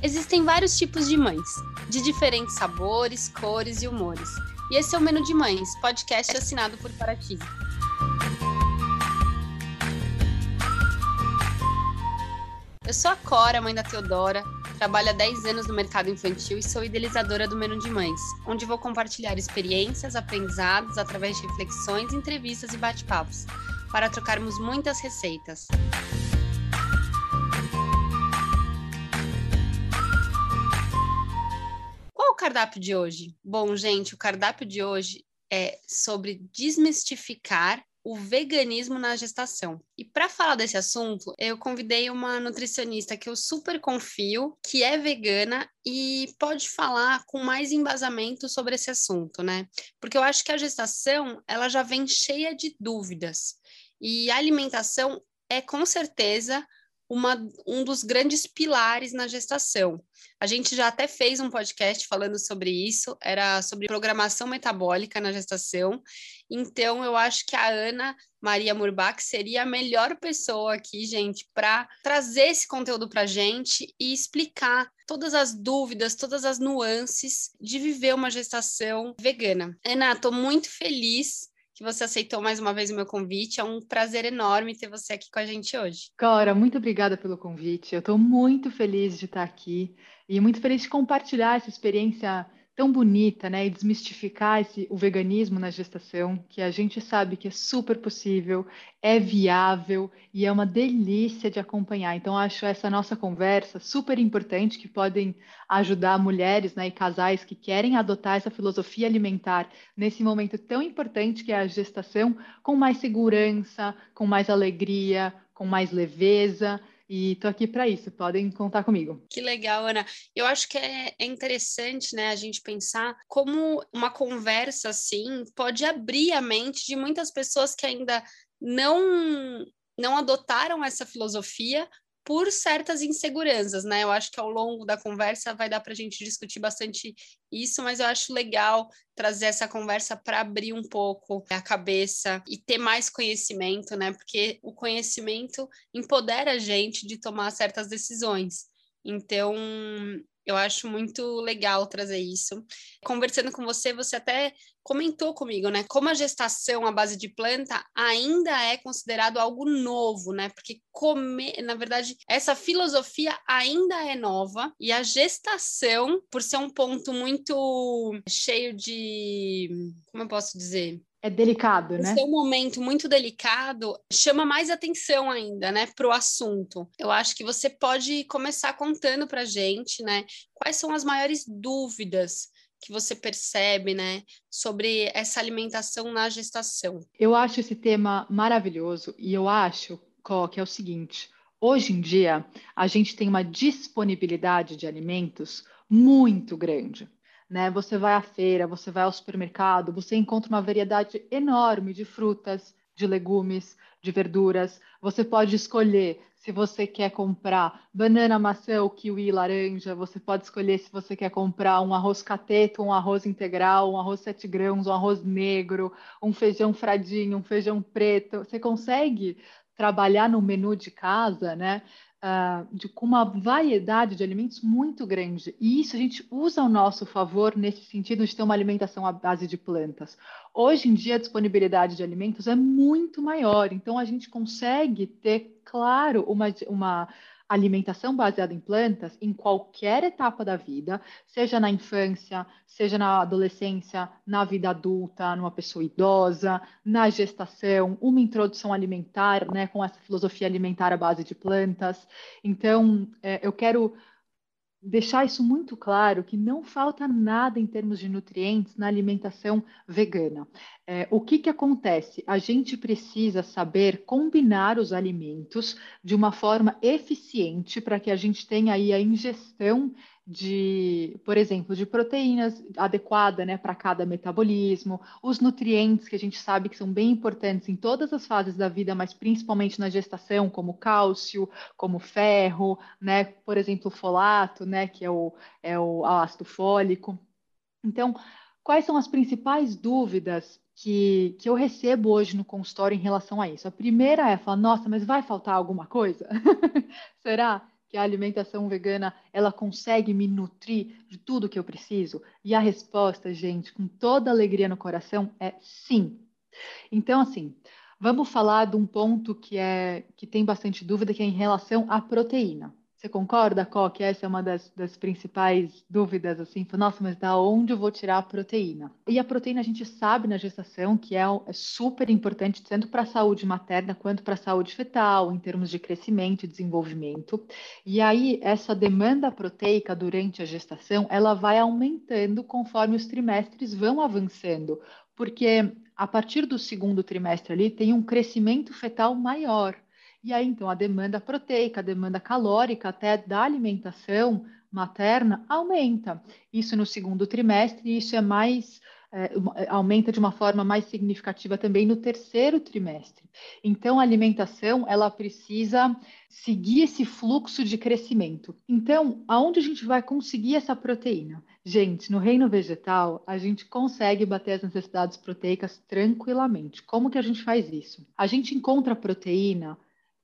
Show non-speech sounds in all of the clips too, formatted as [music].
Existem vários tipos de mães, de diferentes sabores, cores e humores. E esse é o Menu de Mães, podcast assinado por Paraty. Eu sou a Cora, mãe da Teodora, trabalho há 10 anos no mercado infantil e sou idealizadora do Menu de Mães, onde vou compartilhar experiências, aprendizados através de reflexões, entrevistas e bate-papos, para trocarmos muitas receitas. Cardápio de hoje? Bom, gente, o cardápio de hoje é sobre desmistificar o veganismo na gestação. E para falar desse assunto, eu convidei uma nutricionista que eu super confio, que é vegana e pode falar com mais embasamento sobre esse assunto, né? Porque eu acho que a gestação, ela já vem cheia de dúvidas. E a alimentação é com certeza uma, um dos grandes pilares na gestação. A gente já até fez um podcast falando sobre isso, era sobre programação metabólica na gestação. Então, eu acho que a Ana Maria Murbach seria a melhor pessoa aqui, gente, para trazer esse conteúdo para a gente e explicar todas as dúvidas, todas as nuances de viver uma gestação vegana. Ana, estou muito feliz que você aceitou mais uma vez o meu convite. É um prazer enorme ter você aqui com a gente hoje. Cora, muito obrigada pelo convite. Eu estou muito feliz de estar aqui e muito feliz de compartilhar essa experiência tão bonita, né, e desmistificar esse, o veganismo na gestação, que a gente sabe que é super possível, é viável e é uma delícia de acompanhar. Então, acho essa nossa conversa super importante, que podem ajudar mulheres né, e casais que querem adotar essa filosofia alimentar nesse momento tão importante que é a gestação, com mais segurança, com mais alegria, com mais leveza e tô aqui para isso, podem contar comigo. Que legal, Ana. Eu acho que é, é, interessante, né, a gente pensar como uma conversa assim pode abrir a mente de muitas pessoas que ainda não não adotaram essa filosofia, por certas inseguranças, né? Eu acho que ao longo da conversa vai dar para a gente discutir bastante isso, mas eu acho legal trazer essa conversa para abrir um pouco a cabeça e ter mais conhecimento, né? Porque o conhecimento empodera a gente de tomar certas decisões. Então, eu acho muito legal trazer isso. Conversando com você, você até comentou comigo, né? Como a gestação à base de planta ainda é considerado algo novo, né? Porque comer, na verdade, essa filosofia ainda é nova e a gestação, por ser um ponto muito cheio de, como eu posso dizer, é delicado, né? Esse é um momento muito delicado, chama mais atenção ainda, né, para o assunto. Eu acho que você pode começar contando para gente, né, quais são as maiores dúvidas que você percebe, né, sobre essa alimentação na gestação. Eu acho esse tema maravilhoso e eu acho, Có, que é o seguinte: hoje em dia a gente tem uma disponibilidade de alimentos muito grande né? Você vai à feira, você vai ao supermercado, você encontra uma variedade enorme de frutas, de legumes, de verduras. Você pode escolher se você quer comprar banana, maçã, ou kiwi, laranja. Você pode escolher se você quer comprar um arroz cateto, um arroz integral, um arroz sete grãos, um arroz negro, um feijão fradinho, um feijão preto. Você consegue trabalhar no menu de casa, né? Uh, de, com uma variedade de alimentos muito grande. E isso a gente usa ao nosso favor nesse sentido de ter uma alimentação à base de plantas. Hoje em dia, a disponibilidade de alimentos é muito maior, então a gente consegue ter, claro, uma, uma alimentação baseada em plantas em qualquer etapa da vida, seja na infância, seja na adolescência, na vida adulta, numa pessoa idosa, na gestação, uma introdução alimentar, né, com essa filosofia alimentar à base de plantas. Então, é, eu quero deixar isso muito claro que não falta nada em termos de nutrientes na alimentação vegana. É, o que, que acontece? A gente precisa saber combinar os alimentos de uma forma eficiente para que a gente tenha aí a ingestão de, por exemplo, de proteínas adequada né, para cada metabolismo, os nutrientes que a gente sabe que são bem importantes em todas as fases da vida, mas principalmente na gestação, como cálcio, como ferro, né, por exemplo, folato, né, que é o, é o ácido fólico. Então, quais são as principais dúvidas que, que eu recebo hoje no consultório em relação a isso? A primeira é falar, nossa, mas vai faltar alguma coisa? [laughs] Será? que a alimentação vegana ela consegue me nutrir de tudo que eu preciso? E a resposta, gente, com toda alegria no coração, é sim. Então, assim, vamos falar de um ponto que é que tem bastante dúvida, que é em relação à proteína. Você concorda, Có, que essa é uma das, das principais dúvidas, assim, nossa, mas da onde eu vou tirar a proteína? E a proteína a gente sabe na gestação que é, é super importante, tanto para a saúde materna quanto para a saúde fetal, em termos de crescimento e desenvolvimento. E aí, essa demanda proteica durante a gestação, ela vai aumentando conforme os trimestres vão avançando, porque a partir do segundo trimestre ali tem um crescimento fetal maior. E aí, então, a demanda proteica, a demanda calórica até da alimentação materna aumenta. Isso no segundo trimestre, isso é mais é, aumenta de uma forma mais significativa também no terceiro trimestre. Então, a alimentação ela precisa seguir esse fluxo de crescimento. Então, aonde a gente vai conseguir essa proteína? Gente, no reino vegetal, a gente consegue bater as necessidades proteicas tranquilamente. Como que a gente faz isso? A gente encontra proteína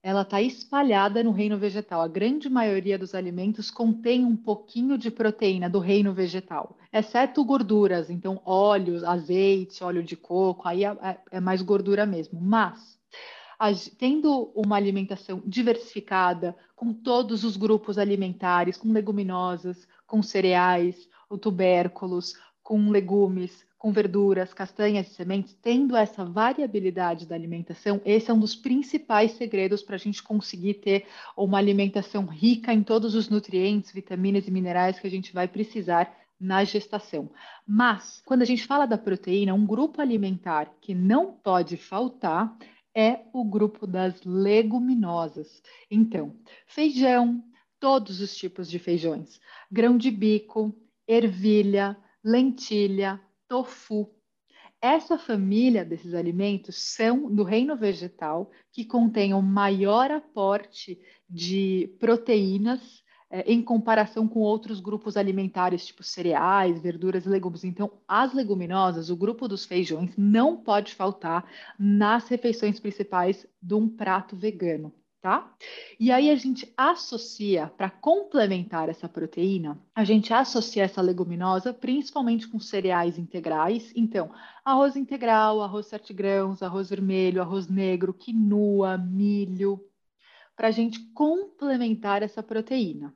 ela está espalhada no reino vegetal. A grande maioria dos alimentos contém um pouquinho de proteína do reino vegetal, exceto gorduras, então óleos, azeite, óleo de coco, aí é, é, é mais gordura mesmo. Mas tendo uma alimentação diversificada, com todos os grupos alimentares, com leguminosas, com cereais, tubérculos, com legumes, com verduras, castanhas e sementes, tendo essa variabilidade da alimentação, esse é um dos principais segredos para a gente conseguir ter uma alimentação rica em todos os nutrientes, vitaminas e minerais que a gente vai precisar na gestação. Mas, quando a gente fala da proteína, um grupo alimentar que não pode faltar é o grupo das leguminosas. Então, feijão, todos os tipos de feijões, grão de bico, ervilha, lentilha, tofu. Essa família desses alimentos são do reino vegetal, que contém o maior aporte de proteínas é, em comparação com outros grupos alimentares, tipo cereais, verduras e legumes. Então, as leguminosas, o grupo dos feijões, não pode faltar nas refeições principais de um prato vegano tá? E aí a gente associa, para complementar essa proteína, a gente associa essa leguminosa principalmente com cereais integrais. Então, arroz integral, arroz sete grãos, arroz vermelho, arroz negro, quinoa, milho, para a gente complementar essa proteína.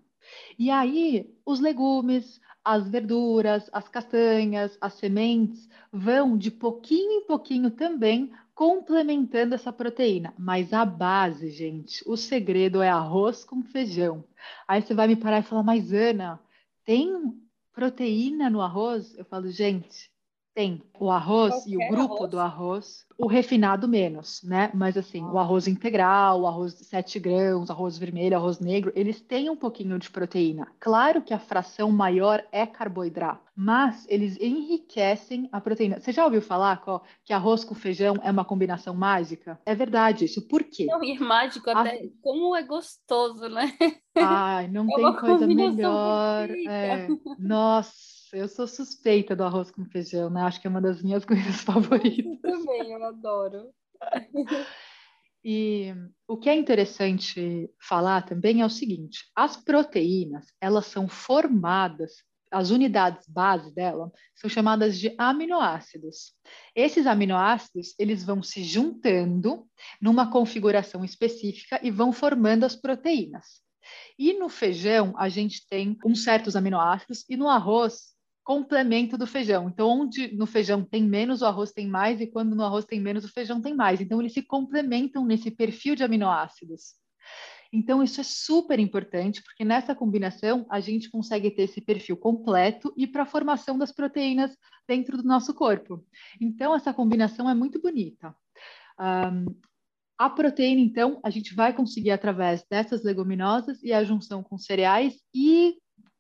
E aí, os legumes, as verduras, as castanhas, as sementes vão de pouquinho em pouquinho também complementando essa proteína. Mas a base, gente, o segredo é arroz com feijão. Aí você vai me parar e falar, mas Ana, tem proteína no arroz? Eu falo, gente, tem o arroz Qualquer e o grupo arroz. do arroz, o refinado menos, né? Mas assim, o arroz integral, o arroz de 7 grãos, arroz vermelho, arroz negro, eles têm um pouquinho de proteína. Claro que a fração maior é carboidrato, mas eles enriquecem a proteína. Você já ouviu falar que arroz com feijão é uma combinação mágica? É verdade isso. Por quê? Não, e é mágico até. A... Como é gostoso, né? Ai, não é tem coisa melhor. É... Nossa eu sou suspeita do arroz com feijão, né? Acho que é uma das minhas [laughs] coisas favoritas. Eu também, eu adoro. E o que é interessante falar também é o seguinte: as proteínas, elas são formadas, as unidades base dela são chamadas de aminoácidos. Esses aminoácidos, eles vão se juntando numa configuração específica e vão formando as proteínas. E no feijão, a gente tem uns certos aminoácidos, e no arroz, complemento do feijão. Então, onde no feijão tem menos, o arroz tem mais, e quando no arroz tem menos, o feijão tem mais. Então, eles se complementam nesse perfil de aminoácidos. Então, isso é super importante, porque nessa combinação a gente consegue ter esse perfil completo e para a formação das proteínas dentro do nosso corpo. Então, essa combinação é muito bonita. Um, a proteína, então, a gente vai conseguir através dessas leguminosas e a junção com cereais e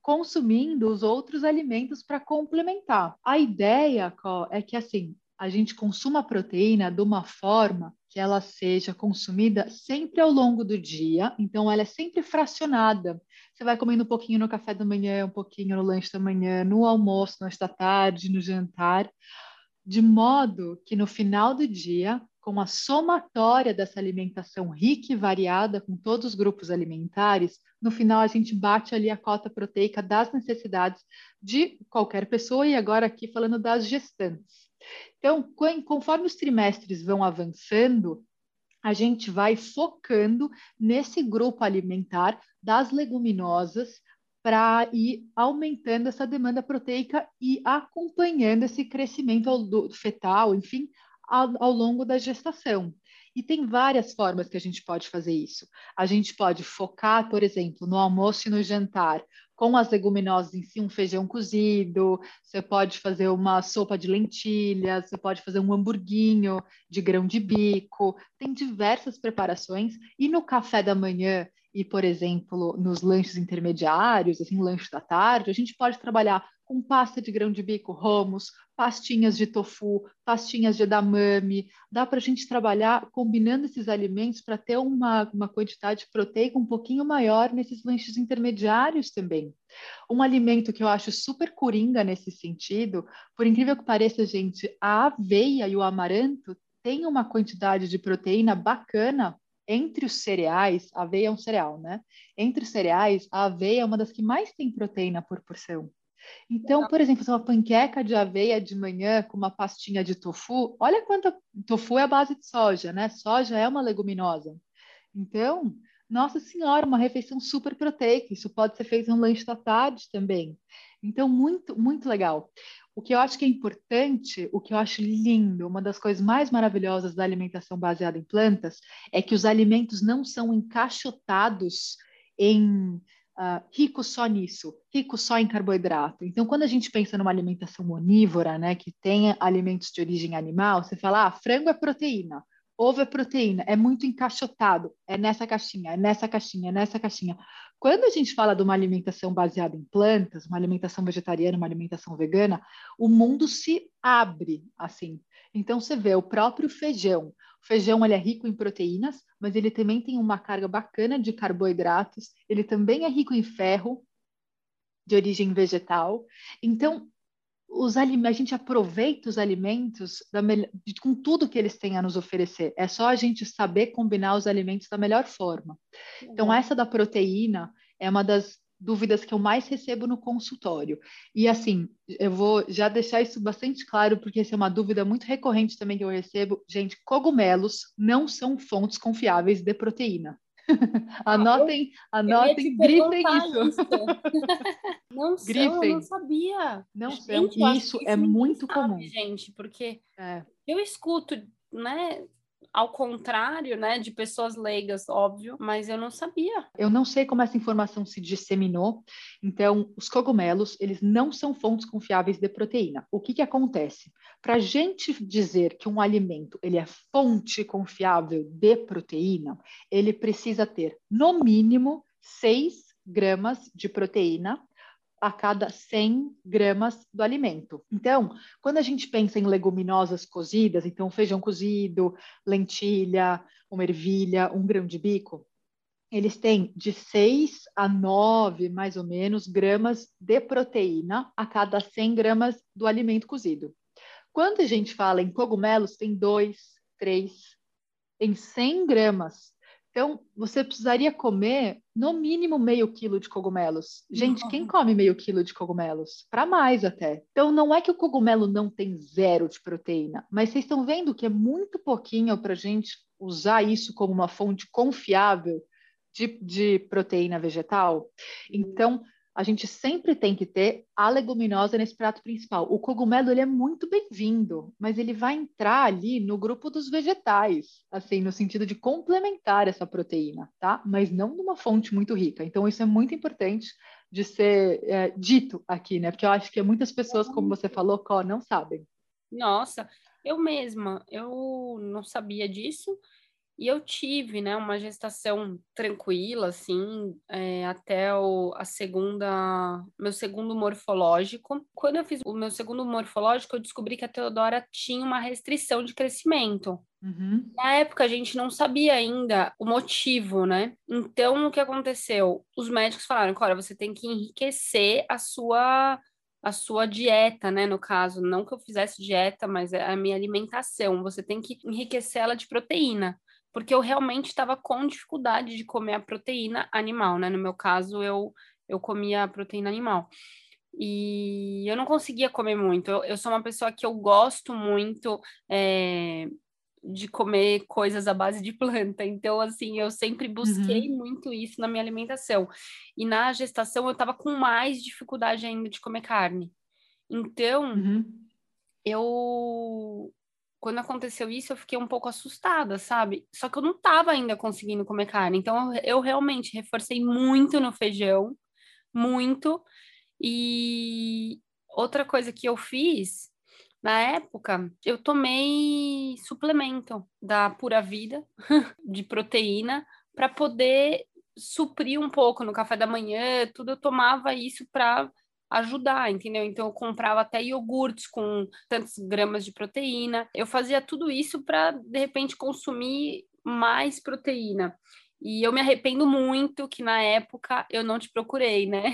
consumindo os outros alimentos para complementar. A ideia é que assim a gente consuma a proteína de uma forma que ela seja consumida sempre ao longo do dia, então ela é sempre fracionada. Você vai comendo um pouquinho no café da manhã, um pouquinho no lanche da manhã, no almoço, no da tarde, no jantar, de modo que no final do dia com a somatória dessa alimentação rica e variada com todos os grupos alimentares, no final a gente bate ali a cota proteica das necessidades de qualquer pessoa e agora aqui falando das gestantes. Então, conforme os trimestres vão avançando, a gente vai focando nesse grupo alimentar das leguminosas para ir aumentando essa demanda proteica e acompanhando esse crescimento fetal, enfim, ao, ao longo da gestação. E tem várias formas que a gente pode fazer isso. A gente pode focar, por exemplo, no almoço e no jantar, com as leguminosas em si, um feijão cozido, você pode fazer uma sopa de lentilhas, você pode fazer um hamburguinho de grão de bico, tem diversas preparações. E no café da manhã e, por exemplo, nos lanches intermediários, assim, lanche da tarde, a gente pode trabalhar com pasta de grão de bico, romos, pastinhas de tofu, pastinhas de edamame. Dá para a gente trabalhar combinando esses alimentos para ter uma, uma quantidade proteica um pouquinho maior nesses lanches intermediários também. Um alimento que eu acho super coringa nesse sentido, por incrível que pareça, gente, a aveia e o amaranto têm uma quantidade de proteína bacana entre os cereais, a aveia é um cereal, né? Entre os cereais, a aveia é uma das que mais tem proteína por porção. Então, por exemplo, uma panqueca de aveia de manhã com uma pastinha de tofu, olha quanta tofu é a base de soja, né? Soja é uma leguminosa. Então, nossa senhora, uma refeição super proteica. Isso pode ser feito no lanche da tarde também. Então, muito, muito legal. O que eu acho que é importante, o que eu acho lindo, uma das coisas mais maravilhosas da alimentação baseada em plantas, é que os alimentos não são encaixotados em uh, rico só nisso, rico só em carboidrato. Então, quando a gente pensa numa alimentação onívora, né, que tem alimentos de origem animal, você fala, ah, frango é proteína, ovo é proteína, é muito encaixotado, é nessa caixinha, é nessa caixinha, é nessa caixinha. Quando a gente fala de uma alimentação baseada em plantas, uma alimentação vegetariana, uma alimentação vegana, o mundo se abre assim. Então você vê o próprio feijão. O feijão ele é rico em proteínas, mas ele também tem uma carga bacana de carboidratos. Ele também é rico em ferro, de origem vegetal. Então os a gente aproveita os alimentos da com tudo que eles têm a nos oferecer. É só a gente saber combinar os alimentos da melhor forma. Então, essa da proteína é uma das dúvidas que eu mais recebo no consultório. E assim, eu vou já deixar isso bastante claro, porque essa é uma dúvida muito recorrente também que eu recebo. Gente, cogumelos não são fontes confiáveis de proteína. anotem, ah, eu, anotem, eu grifem isso. isso. [laughs] não grifem. São, eu não sabia. Não gente, são. Isso é muito sabe, comum. Gente, porque é. eu escuto, né? Ao contrário, né, de pessoas leigas, óbvio, mas eu não sabia. Eu não sei como essa informação se disseminou. Então, os cogumelos, eles não são fontes confiáveis de proteína. O que que acontece? Para a gente dizer que um alimento ele é fonte confiável de proteína, ele precisa ter, no mínimo, 6 gramas de proteína a cada 100 gramas do alimento. Então, quando a gente pensa em leguminosas cozidas, então feijão cozido, lentilha, uma ervilha, um grão de bico, eles têm de 6 a 9, mais ou menos, gramas de proteína a cada 100 gramas do alimento cozido. Quando a gente fala em cogumelos, tem 2, 3, em 100 gramas então, você precisaria comer no mínimo meio quilo de cogumelos. Gente, quem come meio quilo de cogumelos? Para mais até. Então, não é que o cogumelo não tem zero de proteína, mas vocês estão vendo que é muito pouquinho para a gente usar isso como uma fonte confiável de, de proteína vegetal. Então, a gente sempre tem que ter a leguminosa nesse prato principal. O cogumelo ele é muito bem-vindo, mas ele vai entrar ali no grupo dos vegetais, assim, no sentido de complementar essa proteína, tá? Mas não numa fonte muito rica. Então, isso é muito importante de ser é, dito aqui, né? Porque eu acho que muitas pessoas, como você falou, Có, não sabem. Nossa, eu mesma, eu não sabia disso. E eu tive, né, uma gestação tranquila, assim, é, até o, a segunda, meu segundo morfológico. Quando eu fiz o meu segundo morfológico, eu descobri que a Teodora tinha uma restrição de crescimento. Uhum. Na época, a gente não sabia ainda o motivo, né? Então, o que aconteceu? Os médicos falaram, olha, você tem que enriquecer a sua a sua dieta, né? No caso, não que eu fizesse dieta, mas é a minha alimentação. Você tem que enriquecer ela de proteína, porque eu realmente estava com dificuldade de comer a proteína animal, né? No meu caso, eu, eu comia a proteína animal. E eu não conseguia comer muito. Eu, eu sou uma pessoa que eu gosto muito é, de comer coisas à base de planta. Então, assim, eu sempre busquei uhum. muito isso na minha alimentação. E na gestação eu estava com mais dificuldade ainda de comer carne. Então, uhum. eu quando aconteceu isso, eu fiquei um pouco assustada, sabe? Só que eu não estava ainda conseguindo comer carne. Então, eu, eu realmente reforcei muito no feijão, muito. E outra coisa que eu fiz na época, eu tomei suplemento da Pura Vida [laughs] de proteína para poder suprir um pouco no café da manhã, tudo eu tomava isso para ajudar, entendeu? Então eu comprava até iogurtes com tantos gramas de proteína. Eu fazia tudo isso para de repente consumir mais proteína. E eu me arrependo muito que na época eu não te procurei, né?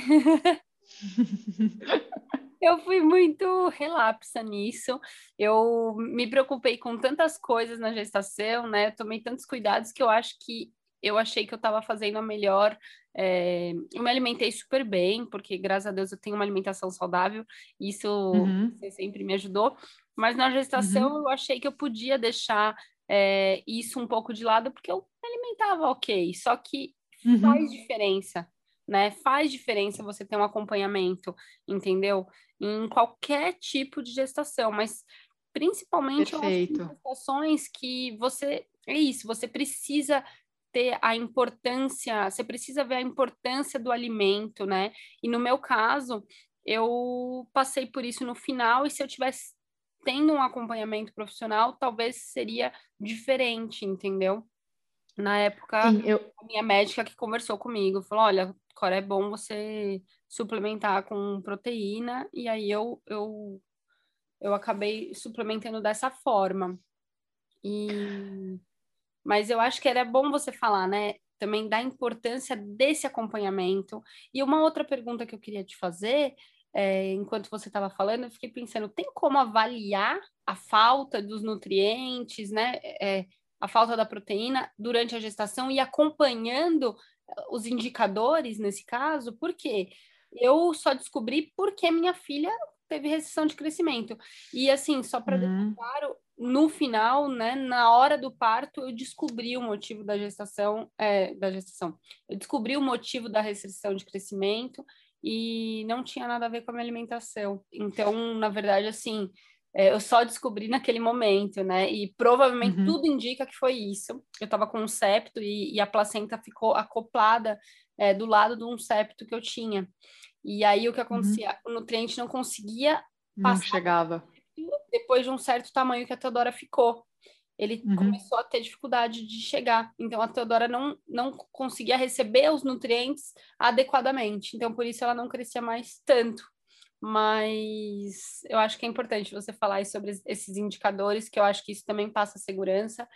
[laughs] eu fui muito relapsa nisso. Eu me preocupei com tantas coisas na gestação, né? Eu tomei tantos cuidados que eu acho que eu achei que eu estava fazendo a melhor. É... Eu me alimentei super bem, porque graças a Deus eu tenho uma alimentação saudável, isso uhum. sempre me ajudou. Mas na gestação uhum. eu achei que eu podia deixar é, isso um pouco de lado, porque eu me alimentava ok, só que uhum. faz diferença né? Faz diferença você ter um acompanhamento, entendeu? Em qualquer tipo de gestação, mas principalmente em gestações que você é isso, você precisa ter a importância, você precisa ver a importância do alimento, né? E no meu caso, eu passei por isso no final, e se eu tivesse tendo um acompanhamento profissional, talvez seria diferente, entendeu? Na época, Sim, eu... a minha médica que conversou comigo falou: olha, Cora, é bom você suplementar com proteína, e aí eu, eu, eu acabei suplementando dessa forma. E... Mas eu acho que era bom você falar, né? Também da importância desse acompanhamento. E uma outra pergunta que eu queria te fazer, é, enquanto você estava falando, eu fiquei pensando: tem como avaliar a falta dos nutrientes, né? É, a falta da proteína durante a gestação e acompanhando os indicadores nesse caso, porque eu só descobri porque minha filha teve restrição de crescimento. E assim, só para uhum. deixar claro, no final, né, na hora do parto, eu descobri o motivo da gestação, é, da gestação. Eu descobri o motivo da restrição de crescimento e não tinha nada a ver com a minha alimentação. Então, na verdade, assim, é, eu só descobri naquele momento, né? E provavelmente uhum. tudo indica que foi isso. Eu estava com um septo e, e, a placenta ficou acoplada é, do lado de um septo que eu tinha. E aí o que acontecia? Uhum. O nutriente não conseguia passar. Não chegava. Depois de um certo tamanho que a Teodora ficou. Ele uhum. começou a ter dificuldade de chegar. Então a Teodora não, não conseguia receber os nutrientes adequadamente. Então por isso ela não crescia mais tanto mas eu acho que é importante você falar sobre esses indicadores, que eu acho que isso também passa segurança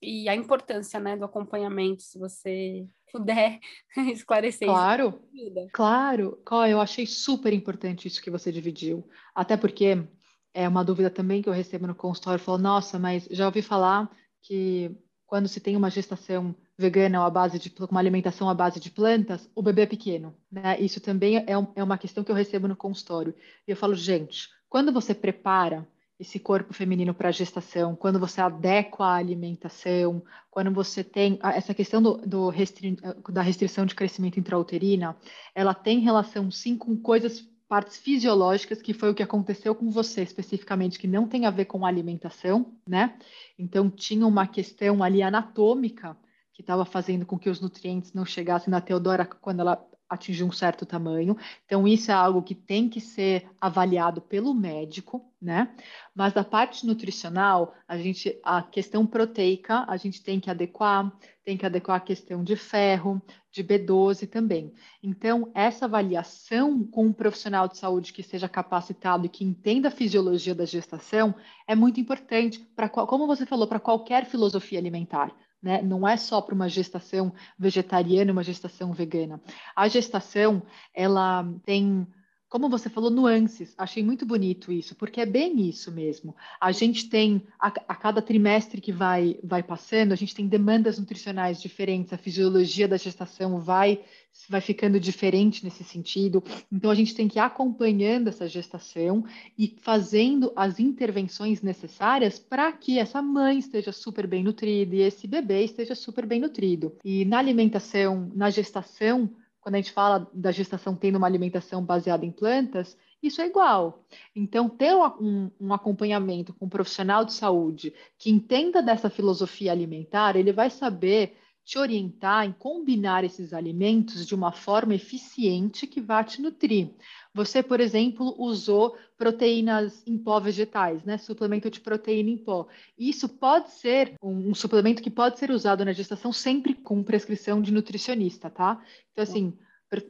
e a importância, né, do acompanhamento, se você puder [laughs] esclarecer claro, isso. Claro, claro. Eu achei super importante isso que você dividiu, até porque é uma dúvida também que eu recebo no consultório, falo, nossa, mas já ouvi falar que quando se tem uma gestação vegana ou base de uma alimentação à base de plantas, o bebê é pequeno. Né? Isso também é, um, é uma questão que eu recebo no consultório. E eu falo, gente, quando você prepara esse corpo feminino para a gestação, quando você adequa a alimentação, quando você tem essa questão do, do restri, da restrição de crescimento intrauterina, ela tem relação sim com coisas partes fisiológicas, que foi o que aconteceu com você especificamente, que não tem a ver com alimentação, né? Então tinha uma questão ali anatômica que estava fazendo com que os nutrientes não chegassem na Teodora quando ela atingiu um certo tamanho. Então, isso é algo que tem que ser avaliado pelo médico, né? Mas da parte nutricional, a gente, a questão proteica, a gente tem que adequar, tem que adequar a questão de ferro, de B12 também. Então, essa avaliação com um profissional de saúde que seja capacitado e que entenda a fisiologia da gestação é muito importante para, como você falou, para qualquer filosofia alimentar né? Não é só para uma gestação vegetariana, uma gestação vegana. A gestação, ela tem como você falou, nuances. Achei muito bonito isso, porque é bem isso mesmo. A gente tem, a, a, cada trimestre que vai, vai passando, a gente tem demandas nutricionais diferentes, a fisiologia da gestação vai, vai ficando diferente nesse sentido. Então, a gente tem que ir acompanhando essa gestação e fazendo as intervenções necessárias para que essa mãe esteja super bem nutrida e esse bebê esteja super bem nutrido. E na alimentação, na gestação, quando a gente fala da gestação tendo uma alimentação baseada em plantas, isso é igual. Então, ter um, um, acompanhamento com um profissional de saúde que entenda dessa filosofia alimentar, ele vai saber te orientar em combinar esses alimentos de uma forma eficiente que vá te nutrir. Você, por exemplo, usou proteínas em pó vegetais, né? Suplemento de proteína em pó. Isso pode ser um, um suplemento que pode ser usado na gestação sempre com prescrição de nutricionista, tá? Então, assim,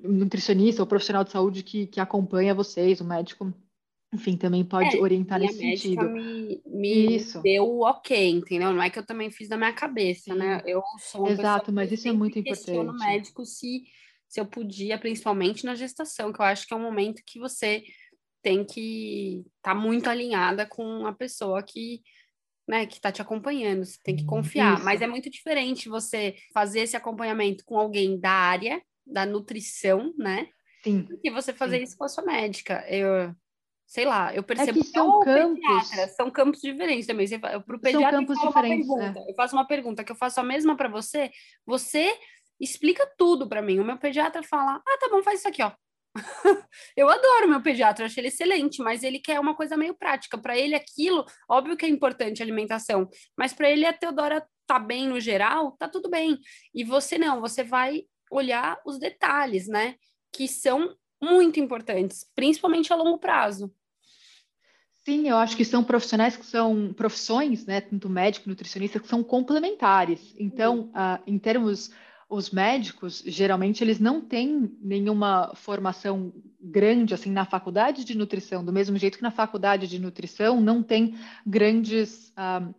nutricionista ou profissional de saúde que, que acompanha vocês, o médico enfim, também pode é, orientar nesse sentido. Me, me isso. deu o ok, entendeu? Não é que eu também fiz da minha cabeça, né? Eu sou Exato, mas isso é muito importante. no médico se, se eu podia, principalmente na gestação, que eu acho que é um momento que você tem que estar tá muito alinhada com a pessoa que né, que está te acompanhando, você tem que confiar. Isso. Mas é muito diferente você fazer esse acompanhamento com alguém da área, da nutrição, né? Sim. Do que você fazer Sim. isso com a sua médica. Eu, sei lá, eu percebo é que são campos. São campos diferentes também. Você, pro pediatra, são campos diferentes. É. Eu faço uma pergunta que eu faço a mesma para você, você explica tudo para mim. O meu pediatra fala: "Ah, tá bom, faz isso aqui, ó". [laughs] eu adoro meu pediatra, acho ele excelente, mas ele quer uma coisa meio prática. Para ele, aquilo, óbvio que é importante a alimentação, mas para ele a Teodora tá bem no geral, tá tudo bem. E você não, você vai olhar os detalhes, né? Que são muito importantes, principalmente a longo prazo. Sim, eu acho que são profissionais que são profissões, né, tanto médico e nutricionista, que são complementares. Então, uh, em termos, os médicos, geralmente, eles não têm nenhuma formação grande, assim, na faculdade de nutrição, do mesmo jeito que na faculdade de nutrição não tem grandes, uh,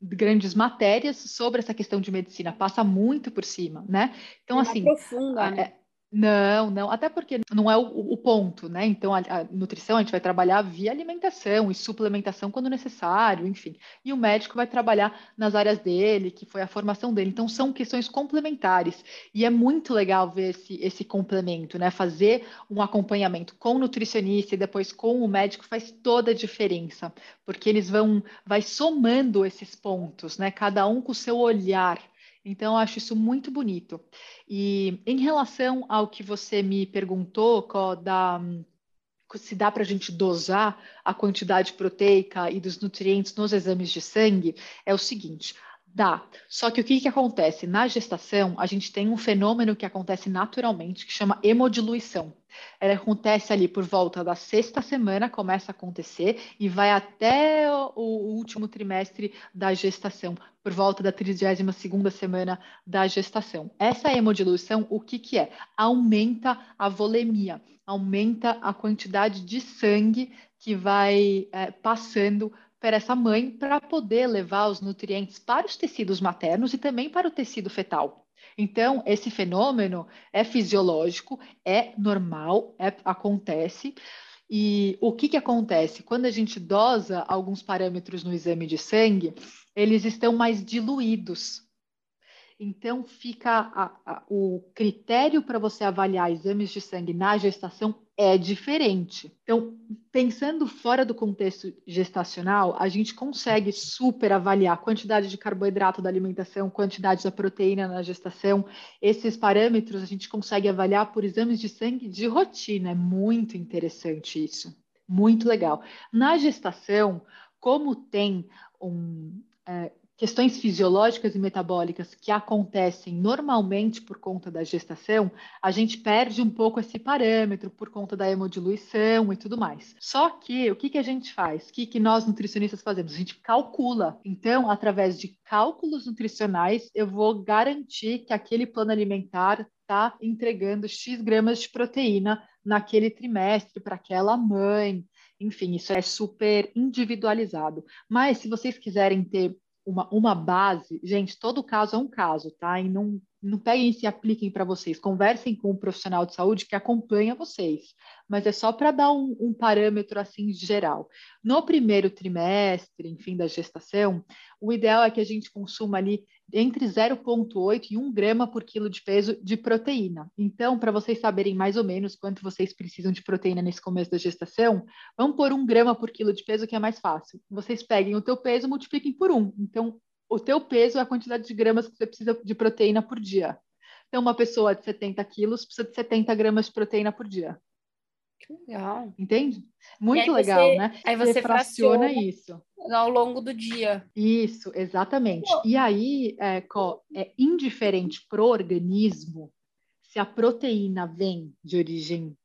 grandes matérias sobre essa questão de medicina, passa muito por cima, né? Então, é assim... Profunda, né? Não, não, até porque não é o, o ponto, né? Então, a, a, nutrição a gente vai trabalhar via alimentação e suplementação quando necessário, enfim. E o médico vai trabalhar nas áreas dele, que foi a formação dele. Então, são questões complementares. E é muito legal ver esse, esse complemento, né? Fazer um acompanhamento com o nutricionista e depois com o médico faz toda a diferença, porque eles vão, vai somando esses pontos, né? Cada um com o seu olhar então, eu acho isso muito bonito. E em relação ao que você me perguntou, da, se dá para a gente dosar a quantidade proteica e dos nutrientes nos exames de sangue, é o seguinte: Dá. Só que o que, que acontece? Na gestação, a gente tem um fenômeno que acontece naturalmente, que chama hemodiluição. Ela acontece ali por volta da sexta semana, começa a acontecer e vai até o, último trimestre da gestação, por volta da 32 segunda semana da gestação. Essa hemodiluição, o que, que é? Aumenta a volemia, aumenta a quantidade de sangue que vai é, passando para essa mãe para poder levar os nutrientes para os tecidos maternos e também para o tecido fetal. Então, esse fenômeno é fisiológico, é normal, é, acontece. E o que, que acontece? Quando a gente dosa alguns parâmetros no exame de sangue, eles estão mais diluídos. Então, fica a, a, o critério para você avaliar exames de sangue na gestação é diferente. Então, pensando fora do contexto gestacional, a gente consegue super avaliar a quantidade de carboidrato da alimentação, quantidade da proteína na gestação. Esses parâmetros a gente consegue avaliar por exames de sangue de rotina. É muito interessante isso. Muito legal. Na gestação, como tem um, é, questões fisiológicas e metabólicas que acontecem normalmente por conta da gestação, a gente perde um pouco esse parâmetro por conta da hemodiluição e tudo mais. Só que o que, que a gente faz? O que, que nós nutricionistas fazemos? A gente calcula. Então, através de cálculos nutricionais, eu vou garantir que aquele plano alimentar está entregando X gramas de proteína naquele trimestre para aquela mãe. Enfim, isso é super individualizado. Mas se vocês quiserem ter uma, uma base, gente, todo caso é um caso, tá? E não não peguem e se apliquem para vocês. Conversem com um profissional de saúde que acompanha vocês. Mas é só para dar um, um, parâmetro assim geral. No primeiro trimestre, enfim, da gestação, o ideal é que a gente consuma ali entre 0,8 e 1 grama por quilo de peso de proteína. Então, para vocês saberem mais ou menos quanto vocês precisam de proteína nesse começo da gestação, vamos por 1 grama por quilo de peso, que é mais fácil. Vocês peguem o teu peso, multipliquem por 1. Então, o teu peso é a quantidade de gramas que você precisa de proteína por dia. Então, uma pessoa de 70 quilos precisa de 70 gramas de proteína por dia. Que legal. Entende? Muito legal, você, né? Aí você, você fraciona, fraciona isso. Ao longo do dia. Isso, exatamente. Pô. E aí, é, é indiferente pro organismo se a proteína vem de origem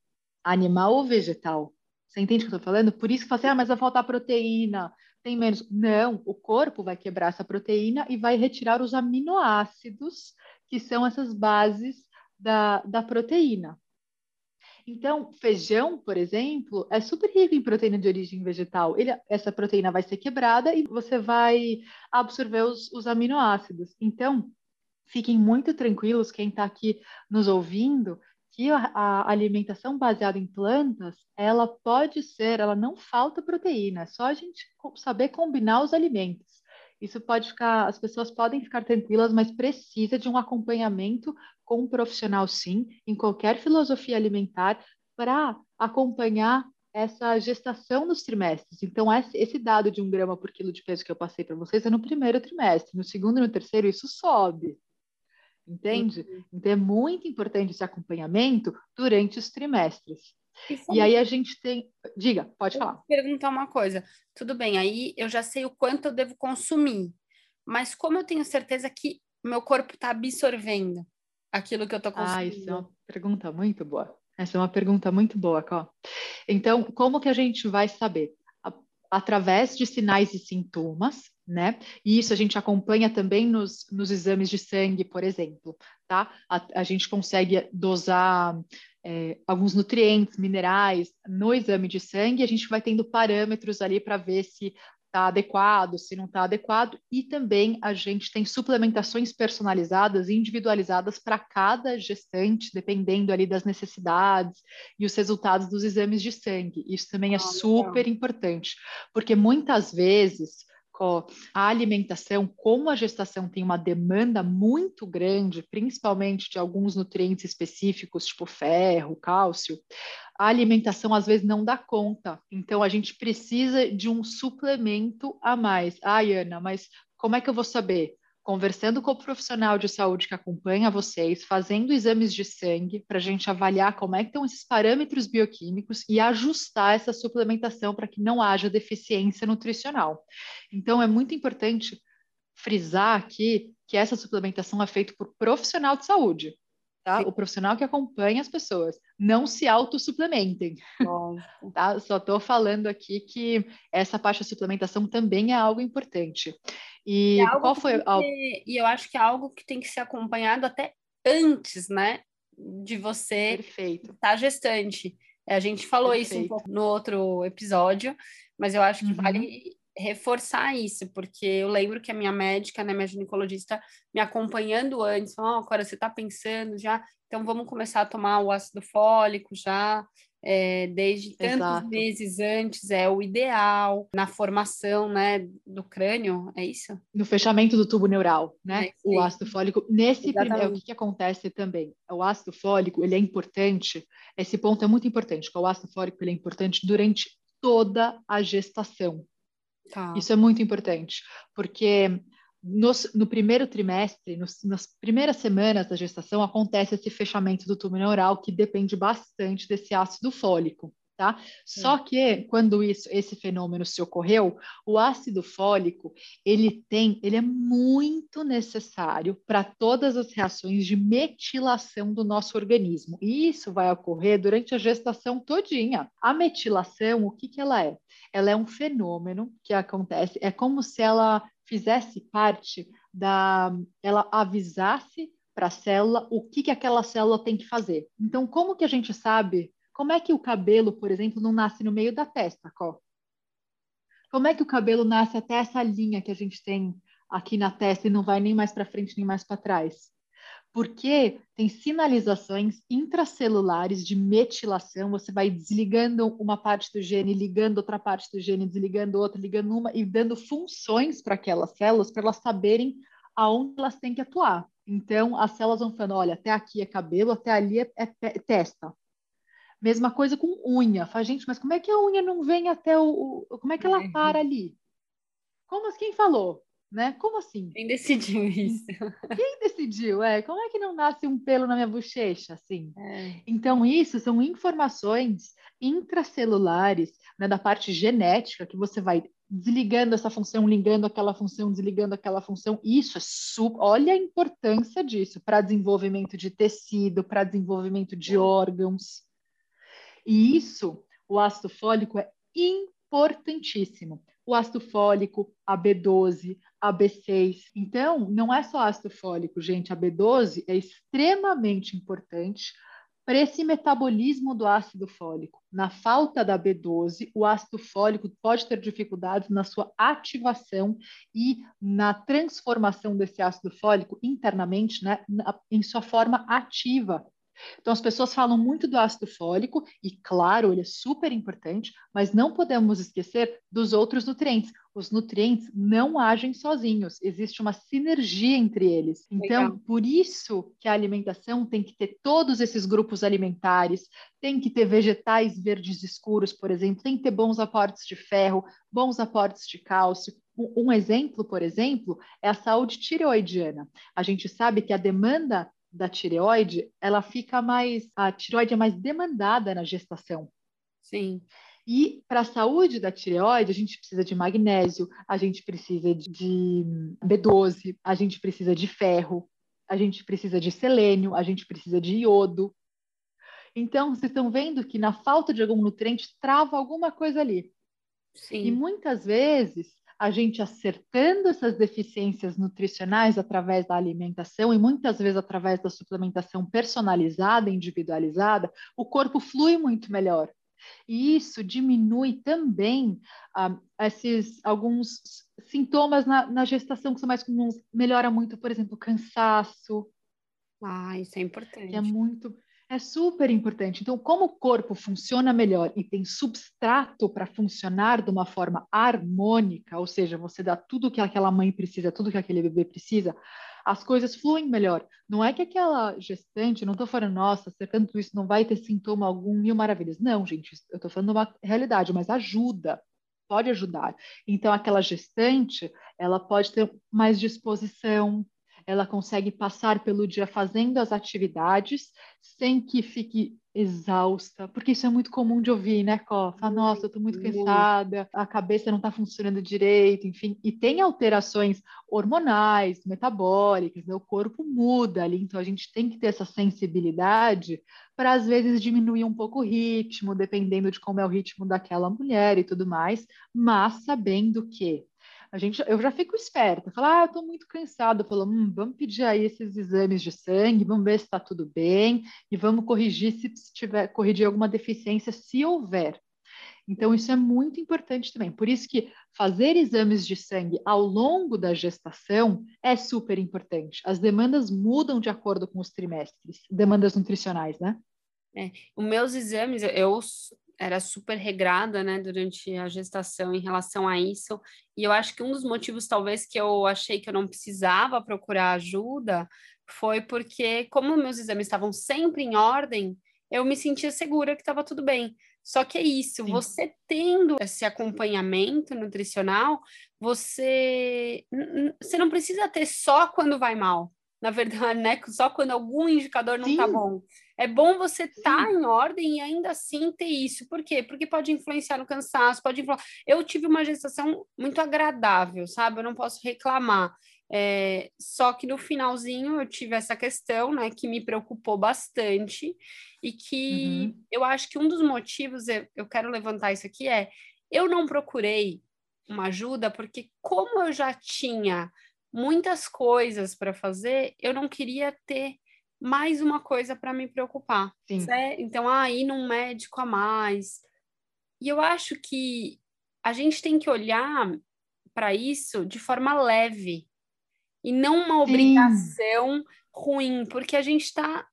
animal ou vegetal. Você entende o que eu estou falando? Por isso que você assim, ah, mas vai faltar proteína, tem menos. Não, o corpo vai quebrar essa proteína e vai retirar os aminoácidos, que são essas bases da, da proteína. Então, feijão, por exemplo, é super rico em proteína de origem vegetal. Ele, essa proteína vai ser quebrada e você vai absorver os, os aminoácidos. Então, fiquem muito tranquilos, quem está aqui nos ouvindo, que a, alimentação baseada em plantas, ela pode ser, ela não falta proteína, é só a gente saber combinar os alimentos. Isso pode ficar, as pessoas podem ficar tranquilas, mas precisa de um acompanhamento com um profissional, sim, em qualquer filosofia alimentar, para acompanhar essa gestação nos trimestres. Então, esse dado de um grama por quilo de peso que eu passei para vocês é no primeiro trimestre. No segundo e no terceiro, isso sobe entende? Uhum. Então é muito importante esse acompanhamento durante os trimestres. E aí a gente tem. Diga, pode falar. perguntar uma coisa. Tudo bem, aí eu já sei o quanto eu devo consumir, mas como eu tenho certeza que meu corpo está absorvendo aquilo que eu estou consumindo? Ah, isso é uma pergunta muito boa. Essa é uma pergunta muito boa, Có. Então, como que a gente vai saber? Através de sinais e sintomas, né? E isso a gente acompanha também nos, nos exames de sangue, por exemplo, tá? A, a gente consegue dosar é, alguns nutrientes, minerais no exame de sangue, a gente vai tendo parâmetros ali para ver se está adequado, se não está adequado, e também a gente tem suplementações personalizadas, individualizadas para cada gestante, dependendo ali das necessidades e os resultados dos exames de sangue. Isso também é ah, super legal. importante, porque muitas vezes a alimentação, como a gestação tem uma demanda muito grande, principalmente de alguns nutrientes específicos, tipo ferro, cálcio, a alimentação às vezes não dá conta. Então a gente precisa de um suplemento a mais. Ai, Ana, mas como é que eu vou saber? Conversando com o profissional de saúde que acompanha vocês, fazendo exames de sangue para a gente avaliar como é que estão esses parâmetros bioquímicos e ajustar essa suplementação para que não haja deficiência nutricional. Então, é muito importante frisar aqui que essa suplementação é feita por profissional de saúde tá? O profissional que acompanha as pessoas. Não se autossuplementem. tá? Só estou falando aqui que essa parte da suplementação também é algo importante. E é qual foi. Ser, e eu acho que é algo que tem que ser acompanhado até antes, né? De você Perfeito. estar gestante. A gente falou Perfeito. isso um pouco no outro episódio, mas eu acho que uhum. vale reforçar isso, porque eu lembro que a minha médica, né, minha ginecologista, me acompanhando antes, falou, oh, agora você está pensando já, então vamos começar a tomar o ácido fólico já, é, desde tantos Exato. meses antes, é o ideal na formação, né, do crânio, é isso? No fechamento do tubo neural, né, é, o ácido fólico, nesse primeiro, o que, que acontece também? O ácido fólico, ele é importante, esse ponto é muito importante, que o ácido fólico, ele é importante durante toda a gestação, Tá. Isso é muito importante, porque nos, no primeiro trimestre, nos, nas primeiras semanas da gestação, acontece esse fechamento do tubo neural que depende bastante desse ácido fólico. Tá? Só que quando isso, esse fenômeno se ocorreu, o ácido fólico ele tem, ele é muito necessário para todas as reações de metilação do nosso organismo. E isso vai ocorrer durante a gestação todinha. A metilação, o que, que ela é? Ela é um fenômeno que acontece, é como se ela fizesse parte da, ela avisasse para a célula o que, que aquela célula tem que fazer. Então, como que a gente sabe como é que o cabelo, por exemplo, não nasce no meio da testa, Có? Como é que o cabelo nasce até essa linha que a gente tem aqui na testa e não vai nem mais para frente nem mais para trás? porque tem sinalizações intracelulares de metilação. Você vai desligando uma parte do gene, ligando outra parte do gene, desligando outra, ligando uma e dando funções para aquelas células para elas saberem aonde elas têm que atuar. Então, as células vão falando: olha, até aqui é cabelo, até ali é, é, é testa. Mesma coisa com unha. Fala, gente, mas como é que a unha não vem até o. o como é que ela para ali? Como assim? Quem falou? né? Como assim? Quem decidiu isso? Quem decidiu? É, como é que não nasce um pelo na minha bochecha, assim? É. Então, isso são informações intracelulares, né, da parte genética, que você vai desligando essa função, ligando aquela função, desligando aquela função. Isso é super. Olha a importância disso para desenvolvimento de tecido, para desenvolvimento de órgãos. E isso, o ácido fólico é importantíssimo o ácido fólico, a B12, a B6. Então, não é só ácido fólico, gente. A B12 é extremamente importante para esse metabolismo do ácido fólico. Na falta da B12, o ácido fólico pode ter dificuldades na sua ativação e na transformação desse ácido fólico internamente, né, em sua forma ativa. Então, as pessoas falam muito do ácido fólico, e claro, ele é super importante, mas não podemos esquecer dos outros nutrientes. Os nutrientes não agem sozinhos, existe uma sinergia entre eles. Então, Legal. por isso que a alimentação tem que ter todos esses grupos alimentares, tem que ter vegetais verdes escuros, por exemplo, tem que ter bons aportes de ferro, bons aportes de cálcio, um exemplo, por exemplo, é a saúde tireoidiana. A gente sabe que a demanda da tireoide, ela fica mais. A tireoide é mais demandada na gestação. Sim. E para a saúde da tireoide, a gente precisa de magnésio, a gente precisa de B12, a gente precisa de ferro, a gente precisa de selênio, a gente precisa de iodo. Então, vocês estão vendo que na falta de algum nutriente trava alguma coisa ali. Sim. E muitas vezes a gente acertando essas deficiências nutricionais através da alimentação e muitas vezes através da suplementação personalizada, individualizada, o corpo flui muito melhor. E isso diminui também ah, esses alguns sintomas na, na, gestação que são mais comuns. Melhora muito, por exemplo, o cansaço. Ah, isso é importante. Que é muito é super importante. Então, como o corpo funciona melhor e tem substrato para funcionar de uma forma harmônica, ou seja, você dá tudo que aquela mãe precisa, tudo que aquele bebê precisa, as coisas fluem melhor. Não é que aquela gestante, não estou falando, nossa, acertando tudo isso não vai ter sintoma algum, mil maravilhas. Não, gente, eu estou falando uma realidade, mas ajuda, pode ajudar. Então, aquela gestante, ela pode ter mais disposição, ela consegue passar pelo dia fazendo as atividades sem que fique exausta, porque isso é muito comum de ouvir, né, Có? Fala, nossa, eu tô muito cansada, a cabeça não tá funcionando direito, enfim, e tem alterações hormonais, metabólicas, né? o corpo muda ali, então a gente tem que ter essa sensibilidade para às vezes diminuir um pouco o ritmo, dependendo de como é o ritmo daquela mulher e tudo mais, mas sabendo que a gente, eu já fico esperta, falar, ah, eu tô muito cansado, falo, hum, vamos pedir aí esses exames de sangue, vamos ver se está tudo bem e vamos corrigir se tiver corrigir alguma deficiência, se houver. Então, isso é muito importante também. Por isso que fazer exames de sangue ao longo da gestação é super importante. As demandas mudam de acordo com os trimestres, demandas nutricionais, né? É, os meus exames, eu era super regrada, né, durante a gestação em relação a isso. E eu acho que um dos motivos, talvez, que eu achei que eu não precisava procurar ajuda foi porque, como meus exames estavam sempre em ordem, eu me sentia segura que estava tudo bem. Só que é isso, Sim. você tendo esse acompanhamento nutricional, você, você não precisa ter só quando vai mal. Na verdade, [laughs] né? Só quando algum indicador não está bom. É bom você estar tá em ordem e ainda assim ter isso. Por quê? Porque pode influenciar no cansaço, pode influenciar. Eu tive uma gestação muito agradável, sabe? Eu não posso reclamar. É, só que no finalzinho eu tive essa questão, né, que me preocupou bastante e que uhum. eu acho que um dos motivos, eu, eu quero levantar isso aqui, é eu não procurei uma ajuda porque como eu já tinha muitas coisas para fazer, eu não queria ter mais uma coisa para me preocupar. Então, ah, ir num médico a mais. E eu acho que a gente tem que olhar para isso de forma leve e não uma obrigação ruim, porque a gente está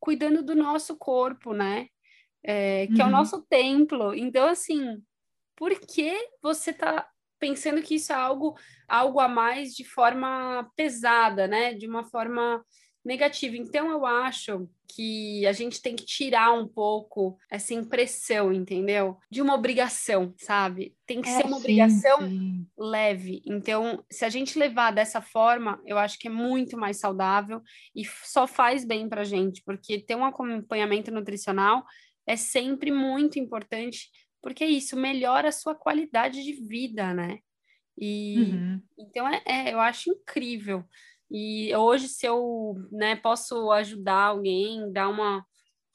cuidando do nosso corpo, né? É, que uhum. é o uhum. nosso templo. Então, assim, por que você está pensando que isso é algo, algo a mais de forma pesada, né? De uma forma negativa. Então, eu acho que a gente tem que tirar um pouco essa impressão, entendeu? De uma obrigação, sabe? Tem que é, ser uma sim, obrigação sim. leve. Então, se a gente levar dessa forma, eu acho que é muito mais saudável e só faz bem pra gente, porque ter um acompanhamento nutricional é sempre muito importante, porque isso melhora a sua qualidade de vida, né? E uhum. então é, é, eu acho incrível. E hoje, se eu né, posso ajudar alguém, dar uma,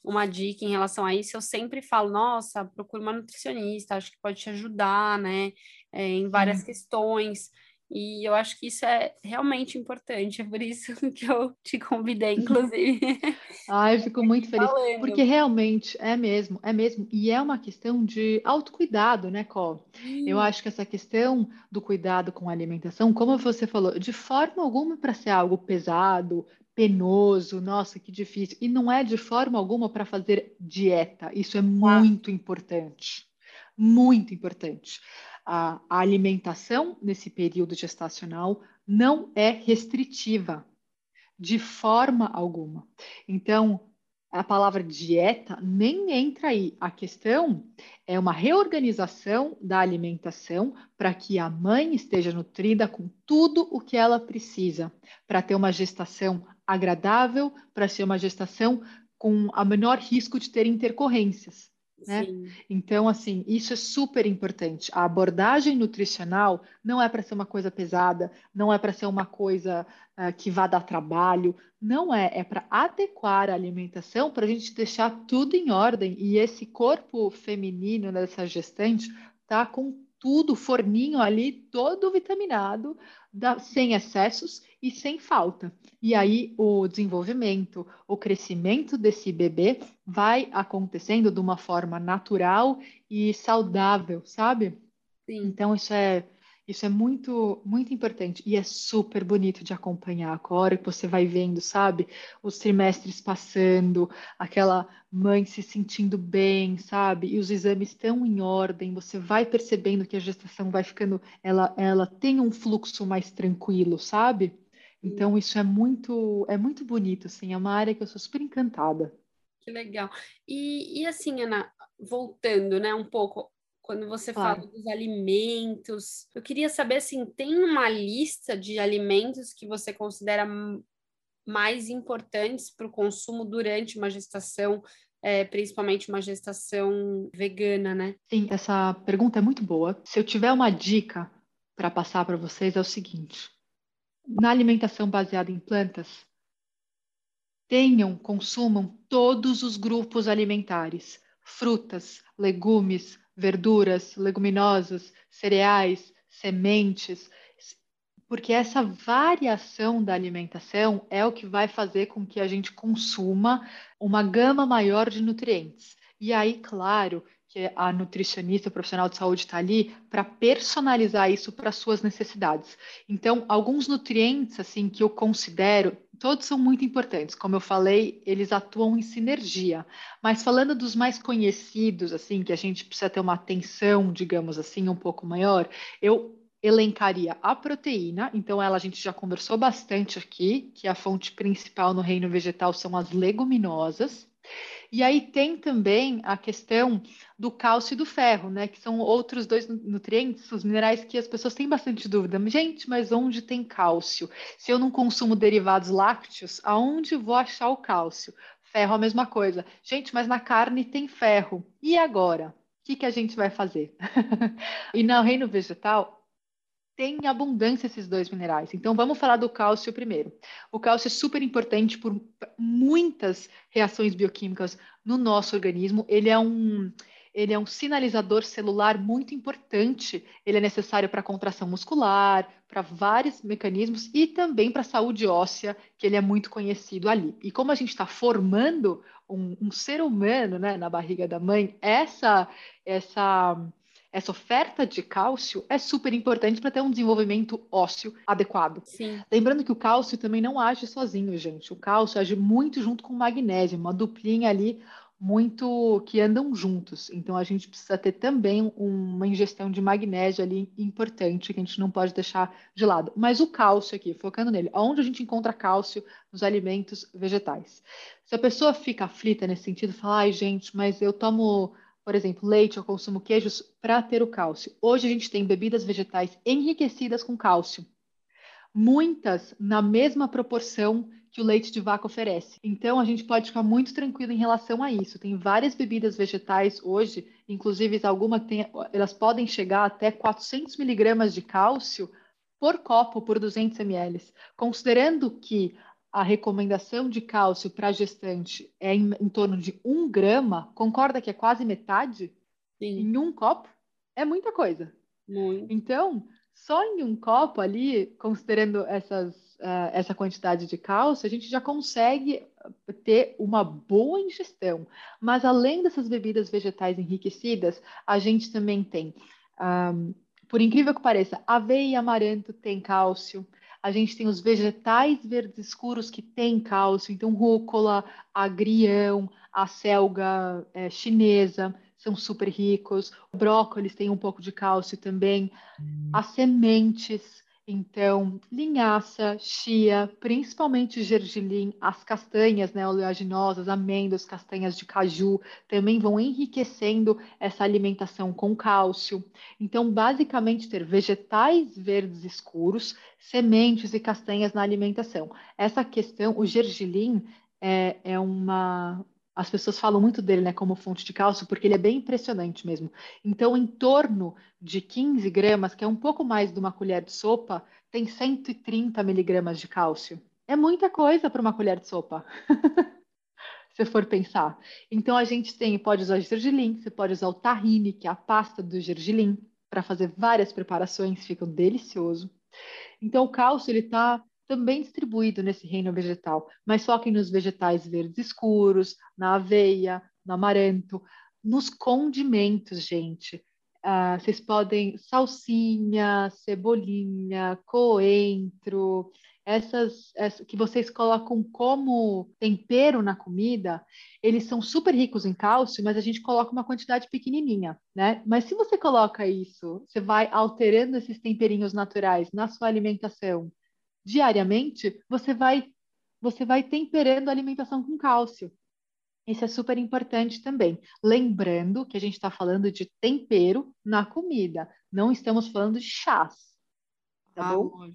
uma dica em relação a isso, eu sempre falo, nossa, procure uma nutricionista, acho que pode te ajudar, né, é, em várias questões. E eu acho que isso é realmente importante, é por isso [laughs] que eu te convidei, inclusive. [laughs] Ai, eu fico muito feliz, Falando. porque realmente é mesmo, é mesmo, e é uma questão de autocuidado, né, Có? Eu acho que essa questão do cuidado com a alimentação, como você falou, de forma alguma para ser algo pesado, penoso, nossa, que difícil, e não é de forma alguma para fazer dieta, isso é muito importante, muito importante a, a alimentação nesse período gestacional não é restritiva, de forma alguma. Então, a palavra dieta nem entra aí. A questão é uma reorganização da alimentação para que a mãe esteja nutrida com tudo o que ela precisa, para ter uma gestação agradável, para ser uma gestação com a menor risco de ter intercorrências. Né? Então, assim, isso é super importante. A abordagem nutricional não é para ser uma coisa pesada, não é para ser uma coisa uh, que vá dar trabalho, não é. É para adequar a alimentação para a gente deixar tudo em ordem e esse corpo feminino dessa gestante tá com tudo, forninho ali, todo vitaminado, da, sem excessos e sem falta. E aí o desenvolvimento, o crescimento desse bebê vai acontecendo de uma forma natural e saudável, sabe? Sim. Então isso é isso é muito, muito importante e é super bonito de acompanhar. A hora que você vai vendo, sabe, os trimestres passando, aquela mãe se sentindo bem, sabe, e os exames estão em ordem. Você vai percebendo que a gestação vai ficando, ela, ela tem um fluxo mais tranquilo, sabe? Então isso é muito, é muito bonito, assim. É uma área que eu sou super encantada. Que legal. E, e assim, Ana, voltando, né, um pouco quando você claro. fala dos alimentos. Eu queria saber assim, tem uma lista de alimentos que você considera mais importantes para o consumo durante uma gestação, é, principalmente uma gestação vegana, né? Sim, essa pergunta é muito boa. Se eu tiver uma dica para passar para vocês, é o seguinte: na alimentação baseada em plantas, tenham, consumam todos os grupos alimentares: frutas, legumes, verduras, leguminosas, cereais, sementes, porque essa variação da alimentação é o que vai fazer com que a gente consuma uma gama maior de nutrientes. E aí, claro, que a nutricionista, o profissional de saúde está ali para personalizar isso para suas necessidades. Então, alguns nutrientes assim que eu considero, todos são muito importantes. Como eu falei, eles atuam em sinergia. Mas falando dos mais conhecidos, assim, que a gente precisa ter uma atenção, digamos assim, um pouco maior, eu elencaria a proteína, então ela a gente já conversou bastante aqui, que a fonte principal no reino vegetal são as leguminosas. E aí tem também a questão do cálcio e do ferro, né? Que são outros dois nutrientes, os minerais que as pessoas têm bastante dúvida. Gente, mas onde tem cálcio? Se eu não consumo derivados lácteos, aonde vou achar o cálcio? Ferro a mesma coisa. Gente, mas na carne tem ferro. E agora? O que, que a gente vai fazer? [laughs] e no reino vegetal, tem em abundância esses dois minerais. Então, vamos falar do cálcio primeiro. O cálcio é super importante por muitas reações bioquímicas no nosso organismo. Ele é um, ele é um sinalizador celular muito importante. Ele é necessário para contração muscular, para vários mecanismos e também para a saúde óssea, que ele é muito conhecido ali. E como a gente está formando um, um, ser humano né, na barriga da mãe, essa, essa essa oferta de cálcio é super importante para ter um desenvolvimento ósseo adequado. Sim. Lembrando que o cálcio também não age sozinho, gente. O cálcio age muito junto com o magnésio, uma duplinha ali muito que andam juntos. Então a gente precisa ter também uma ingestão de magnésio ali importante que a gente não pode deixar de lado. Mas o cálcio aqui, focando nele, onde a gente encontra cálcio nos alimentos vegetais. Se a pessoa fica aflita nesse sentido, fala, ai gente, mas eu tomo, por exemplo, leite, eu consumo queijos para ter o cálcio. Hoje a gente tem bebidas vegetais enriquecidas com cálcio. Muitas na mesma proporção que o leite de vaca oferece. Então, a gente pode ficar muito tranquilo em relação a isso. Tem várias bebidas vegetais hoje, inclusive algumas tem, elas podem chegar até 400 miligramas de cálcio por copo por 200 ml. Considerando que a recomendação de cálcio para gestante é em, em, torno de um grama, concorda que é quase metade? Sim. Em um copo? É muita coisa. Muito. Então, só em um copo ali, considerando essas uh, essa quantidade de cálcio, a gente já consegue ter uma boa ingestão. Mas além dessas bebidas vegetais enriquecidas, a gente também tem, um, por incrível que pareça, aveia e amaranto tem cálcio. A gente tem os vegetais verdes escuros que têm cálcio, então rúcula, agrião, a selga é, chinesa são super ricos. O brócolis tem um pouco de cálcio também. Hum. As sementes, então, linhaça, chia, principalmente gergelim, as castanhas né, oleaginosas, amêndoas, castanhas de caju, também vão enriquecendo essa alimentação com cálcio. Então, basicamente, ter vegetais verdes escuros, sementes e castanhas na alimentação. Essa questão, o gergelim é, é uma, as pessoas falam muito dele né, como fonte de cálcio, porque ele é bem impressionante mesmo. Então, em torno de 15 gramas, que é um pouco mais de uma colher de sopa, tem 130 miligramas de cálcio. É muita coisa para uma colher de sopa. [laughs] se for pensar. Então, a gente tem, pode usar gergelim, você pode usar o tahine, que é a pasta do gergelim, para fazer várias preparações, fica delicioso. Então, o cálcio, ele está também distribuído nesse reino vegetal, mas foquem nos vegetais verdes escuros, na aveia, no amaranto, nos condimentos, gente. Uh, vocês podem salsinha, cebolinha, coentro, essas, essas, que vocês colocam como tempero na comida, eles são super ricos em cálcio, mas a gente coloca uma quantidade pequenininha, né? Mas se você coloca isso, você vai alterando esses temperinhos naturais na sua alimentação diariamente, você vai você vai temperando a alimentação com cálcio. Isso é super importante também. Lembrando que a gente está falando de tempero na comida, não estamos falando de chás. Tá ah, bom?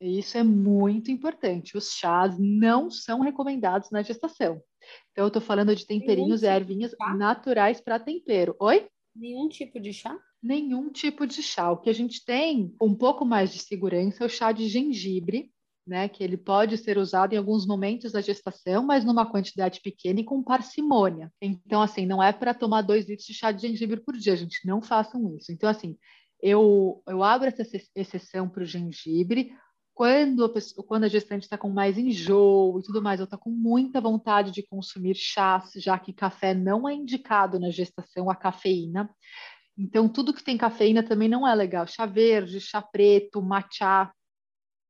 Isso é muito importante. Os chás não são recomendados na gestação. Então, eu estou falando de temperinhos e ervinhas naturais para tempero. Oi? Nenhum tipo de chá? Nenhum tipo de chá. O que a gente tem um pouco mais de segurança é o chá de gengibre, né, que ele pode ser usado em alguns momentos da gestação, mas numa quantidade pequena e com parcimônia. Então, assim, não é para tomar dois litros de chá de gengibre por dia, gente, não façam isso. Então, assim, eu, eu abro essa exceção para o gengibre quando a, pessoa, quando a gestante está com mais enjoo e tudo mais, ou está com muita vontade de consumir chás, já que café não é indicado na gestação, a cafeína. Então, tudo que tem cafeína também não é legal. Chá verde, chá preto, matcha,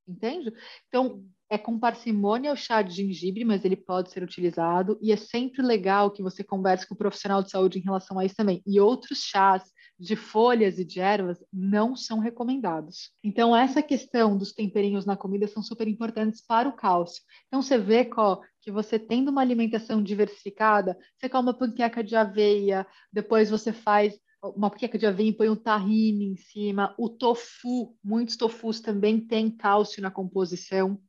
entende? Então, é com parcimônia o chá de gengibre, mas ele pode ser utilizado. E é sempre legal que você converse com o profissional de saúde em relação a isso também. E outros chás de folhas e de ervas não são recomendados. Então, essa questão dos temperinhos na comida são super importantes para o cálcio. Então, você vê Có, que você tendo uma alimentação diversificada, você come uma panqueca de aveia, depois você faz uma panqueca de aveia põe um tahine em cima, o tofu, muitos tofus também têm cálcio na composição.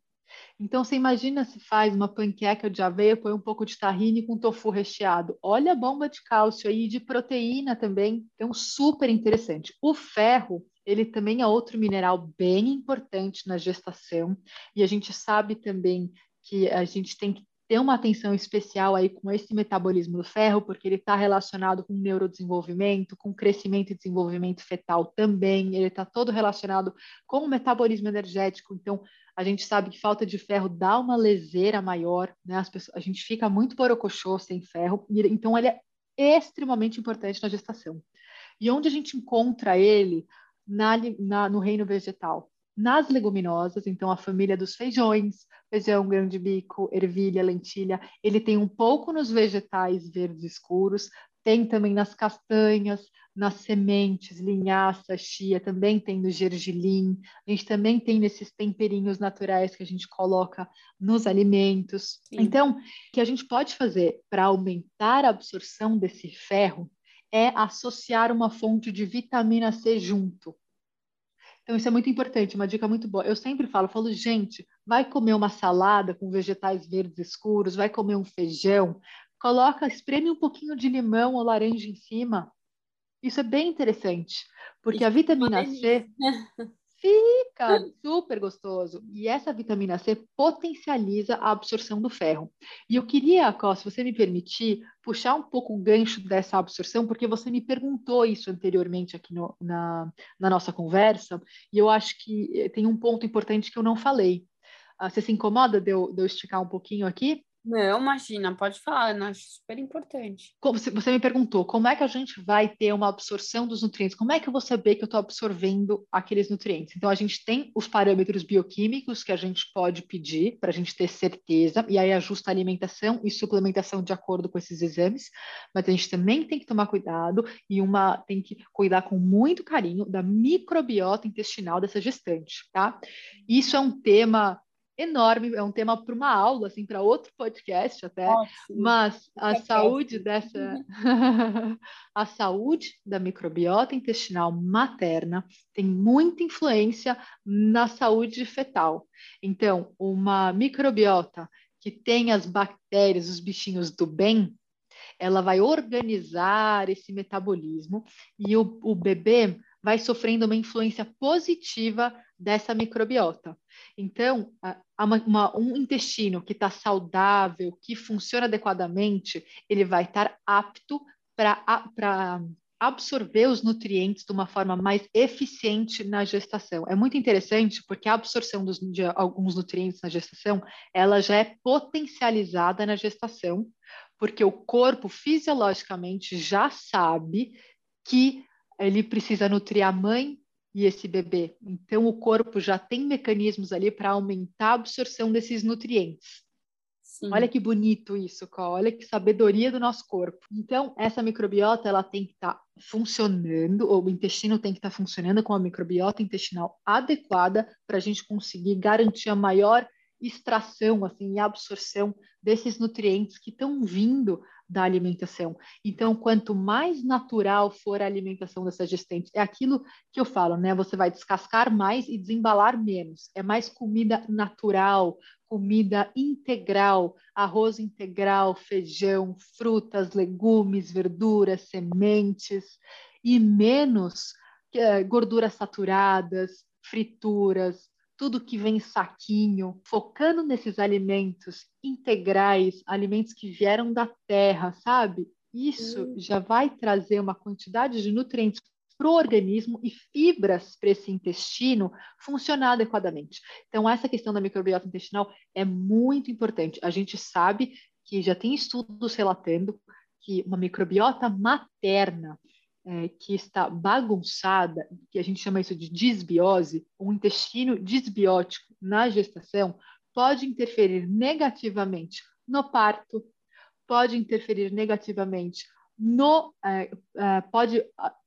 Então, você imagina se faz uma panqueca de aveia, põe um pouco de tahine com tofu recheado. Olha a bomba de cálcio aí, de proteína também. Então, super interessante. O ferro, ele também é outro mineral bem importante na gestação. E a gente sabe também que a gente tem que ter uma atenção especial aí com esse metabolismo do ferro, porque ele está relacionado com neurodesenvolvimento, com crescimento e desenvolvimento fetal também, ele está todo relacionado com o metabolismo energético, então a gente sabe que falta de ferro dá uma leseira maior, né? Pessoas, a gente fica muito borocochô sem ferro, então ele é extremamente importante na gestação. E onde a gente encontra ele? Na, na, no reino vegetal. Nas leguminosas, então a família dos feijões, feijão, grão de bico, ervilha, lentilha, ele tem um pouco nos vegetais verdes escuros, tem também nas castanhas, nas sementes, linhaça, chia, também tem no gergelim, a gente também tem nesses temperinhos naturais que a gente coloca nos alimentos. Sim. Então, o que a gente pode fazer para aumentar a absorção desse ferro é associar uma fonte de vitamina C junto. Então, isso é muito importante, uma dica muito boa. Eu sempre falo, falo, gente, vai comer uma salada com vegetais verdes escuros, vai comer um feijão, coloca, espreme um pouquinho de limão ou laranja em cima. Isso é bem interessante, porque a vitamina C fica [laughs] super gostoso. E essa vitamina C potencializa a absorção do ferro. E eu queria, Có, se você me permitir, puxar um pouco o gancho dessa absorção, porque você me perguntou isso anteriormente aqui no, na, na nossa conversa, e eu acho que eh, tem um ponto importante que eu não falei. Ah, você se incomoda de eu, de eu esticar um pouquinho aqui? Não, imagina, pode falar, eu acho super importante. Como você me perguntou, como é que a gente vai ter uma absorção dos nutrientes? Como é que eu vou saber que eu estou absorvendo aqueles nutrientes? Então, a gente tem os parâmetros bioquímicos que a gente pode pedir para a gente ter certeza, e aí ajusta a alimentação e suplementação de acordo com esses exames, mas a gente também tem que tomar cuidado e uma tem que cuidar com muito carinho da microbiota intestinal dessa gestante, tá? Isso é um tema enorme, é um tema para uma aula, assim, para outro podcast até, mas a é saúde dessa, [laughs] a saúde da microbiota intestinal materna tem muita influência na saúde fetal. Então, uma microbiota que tem as bactérias, os bichinhos do bem, ela vai organizar esse metabolismo e o, o bebê vai sofrendo uma influência positiva dessa microbiota. Então, uma, uma, um intestino que está saudável, que funciona adequadamente, ele vai estar apto para absorver os nutrientes de uma forma mais eficiente na gestação. É muito interessante porque a absorção dos, de alguns nutrientes na gestação, ela já é potencializada na gestação, porque o corpo fisiologicamente já sabe que ele precisa nutrir a mãe e esse bebê. Então, o corpo já tem mecanismos ali para aumentar a absorção desses nutrientes. Sim. Olha que bonito isso, Có. olha que sabedoria do nosso corpo. Então, essa microbiota ela tem que estar tá funcionando, ou o intestino tem que estar tá funcionando com a microbiota intestinal adequada para a gente conseguir garantir a maior extração assim, e absorção desses nutrientes que estão vindo da alimentação. Então, quanto mais natural for a alimentação dessa gestante, é aquilo que eu falo, né? Você vai descascar mais e desembalar menos. É mais comida natural, comida integral, arroz integral, feijão, frutas, legumes, verduras, sementes, e menos é, gorduras saturadas, frituras, tudo que vem em saquinho, focando nesses alimentos integrais, alimentos que vieram da terra, sabe? Isso hum. já vai trazer uma quantidade de nutrientes para o organismo e fibras para esse intestino funcionar adequadamente. Então, essa questão da microbiota intestinal é muito importante. A gente sabe que já tem estudos relatando que uma microbiota materna é, que está bagunçada, que a gente chama isso de disbiose, um intestino disbiótico na gestação, pode interferir negativamente no parto, pode interferir negativamente no. É, é, pode,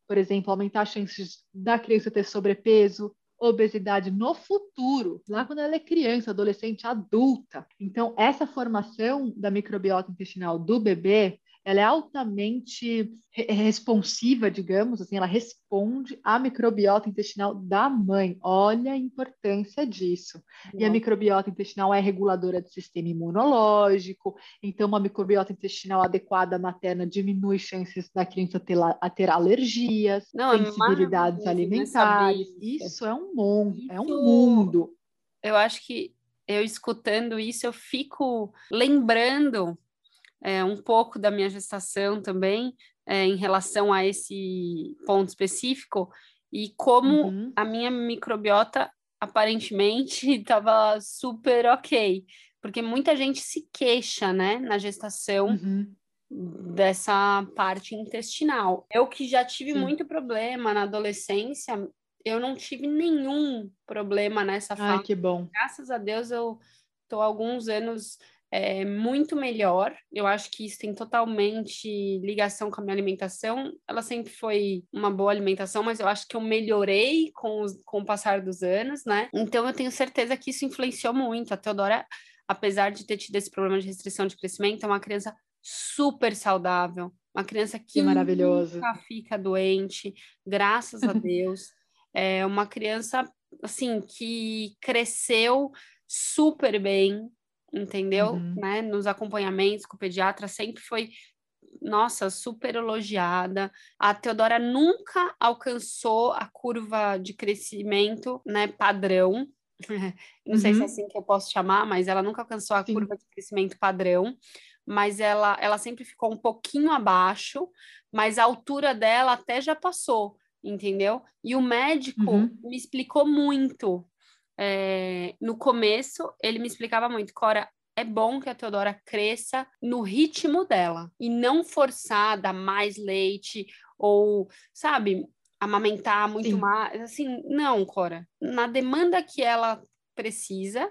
por exemplo, aumentar as chances da criança ter sobrepeso, obesidade no futuro, lá quando ela é criança, adolescente, adulta. Então, essa formação da microbiota intestinal do bebê ela é altamente responsiva, digamos assim, ela responde à microbiota intestinal da mãe. Olha a importância disso. E a microbiota intestinal é reguladora do sistema imunológico, então uma microbiota intestinal adequada materna diminui chances da criança ter, a ter alergias, Não, é sensibilidades é alimentares. Isso. isso é um mundo, isso... é um mundo. Eu acho que eu escutando isso, eu fico lembrando é, um pouco da minha gestação também, é, em relação a esse ponto específico, e como uhum. a minha microbiota aparentemente [laughs] estava super ok, porque muita gente se queixa, né, na gestação, uhum. dessa parte intestinal. Eu que já tive Sim. muito problema na adolescência, eu não tive nenhum problema nessa fase. Ai, que bom. Graças a Deus eu estou alguns anos é, muito melhor. Eu acho que isso tem totalmente ligação com a minha alimentação. Ela sempre foi uma boa alimentação, mas eu acho que eu melhorei com, os, com o passar dos anos, né? Então eu tenho certeza que isso influenciou muito. A Teodora, apesar de ter tido esse problema de restrição de crescimento, é uma criança super saudável. Uma criança que, que maravilhoso. nunca fica doente, graças a [laughs] Deus. é uma criança, assim, que cresceu super bem, entendeu? Uhum. Né? Nos acompanhamentos com o pediatra sempre foi nossa, super elogiada. A Teodora nunca alcançou a curva de crescimento, né, padrão. [laughs] Não uhum. sei se é uhum. assim que eu posso chamar, mas ela nunca alcançou a Sim. curva de crescimento padrão, mas ela, ela sempre ficou um pouquinho abaixo, mas a altura dela até já passou, entendeu? E o médico uhum. me explicou muito é, no começo, ele me explicava muito, Cora, é bom que a Teodora cresça no ritmo dela e não forçar dar mais leite ou, sabe, amamentar muito Sim. mais. Assim, não, Cora. Na demanda que ela precisa,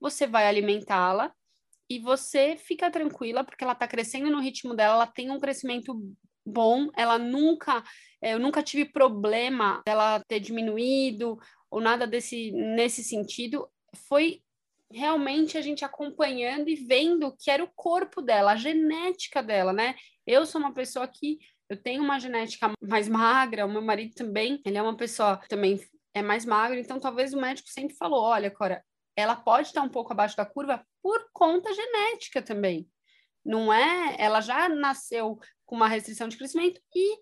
você vai alimentá-la e você fica tranquila porque ela está crescendo no ritmo dela, ela tem um crescimento bom, ela nunca, eh, eu nunca tive problema dela ter diminuído ou nada desse nesse sentido, foi realmente a gente acompanhando e vendo que era o corpo dela, a genética dela, né? Eu sou uma pessoa que eu tenho uma genética mais magra, o meu marido também, ele é uma pessoa também é mais magra, então talvez o médico sempre falou, olha, Cora, ela pode estar um pouco abaixo da curva por conta genética também. Não é, ela já nasceu com uma restrição de crescimento e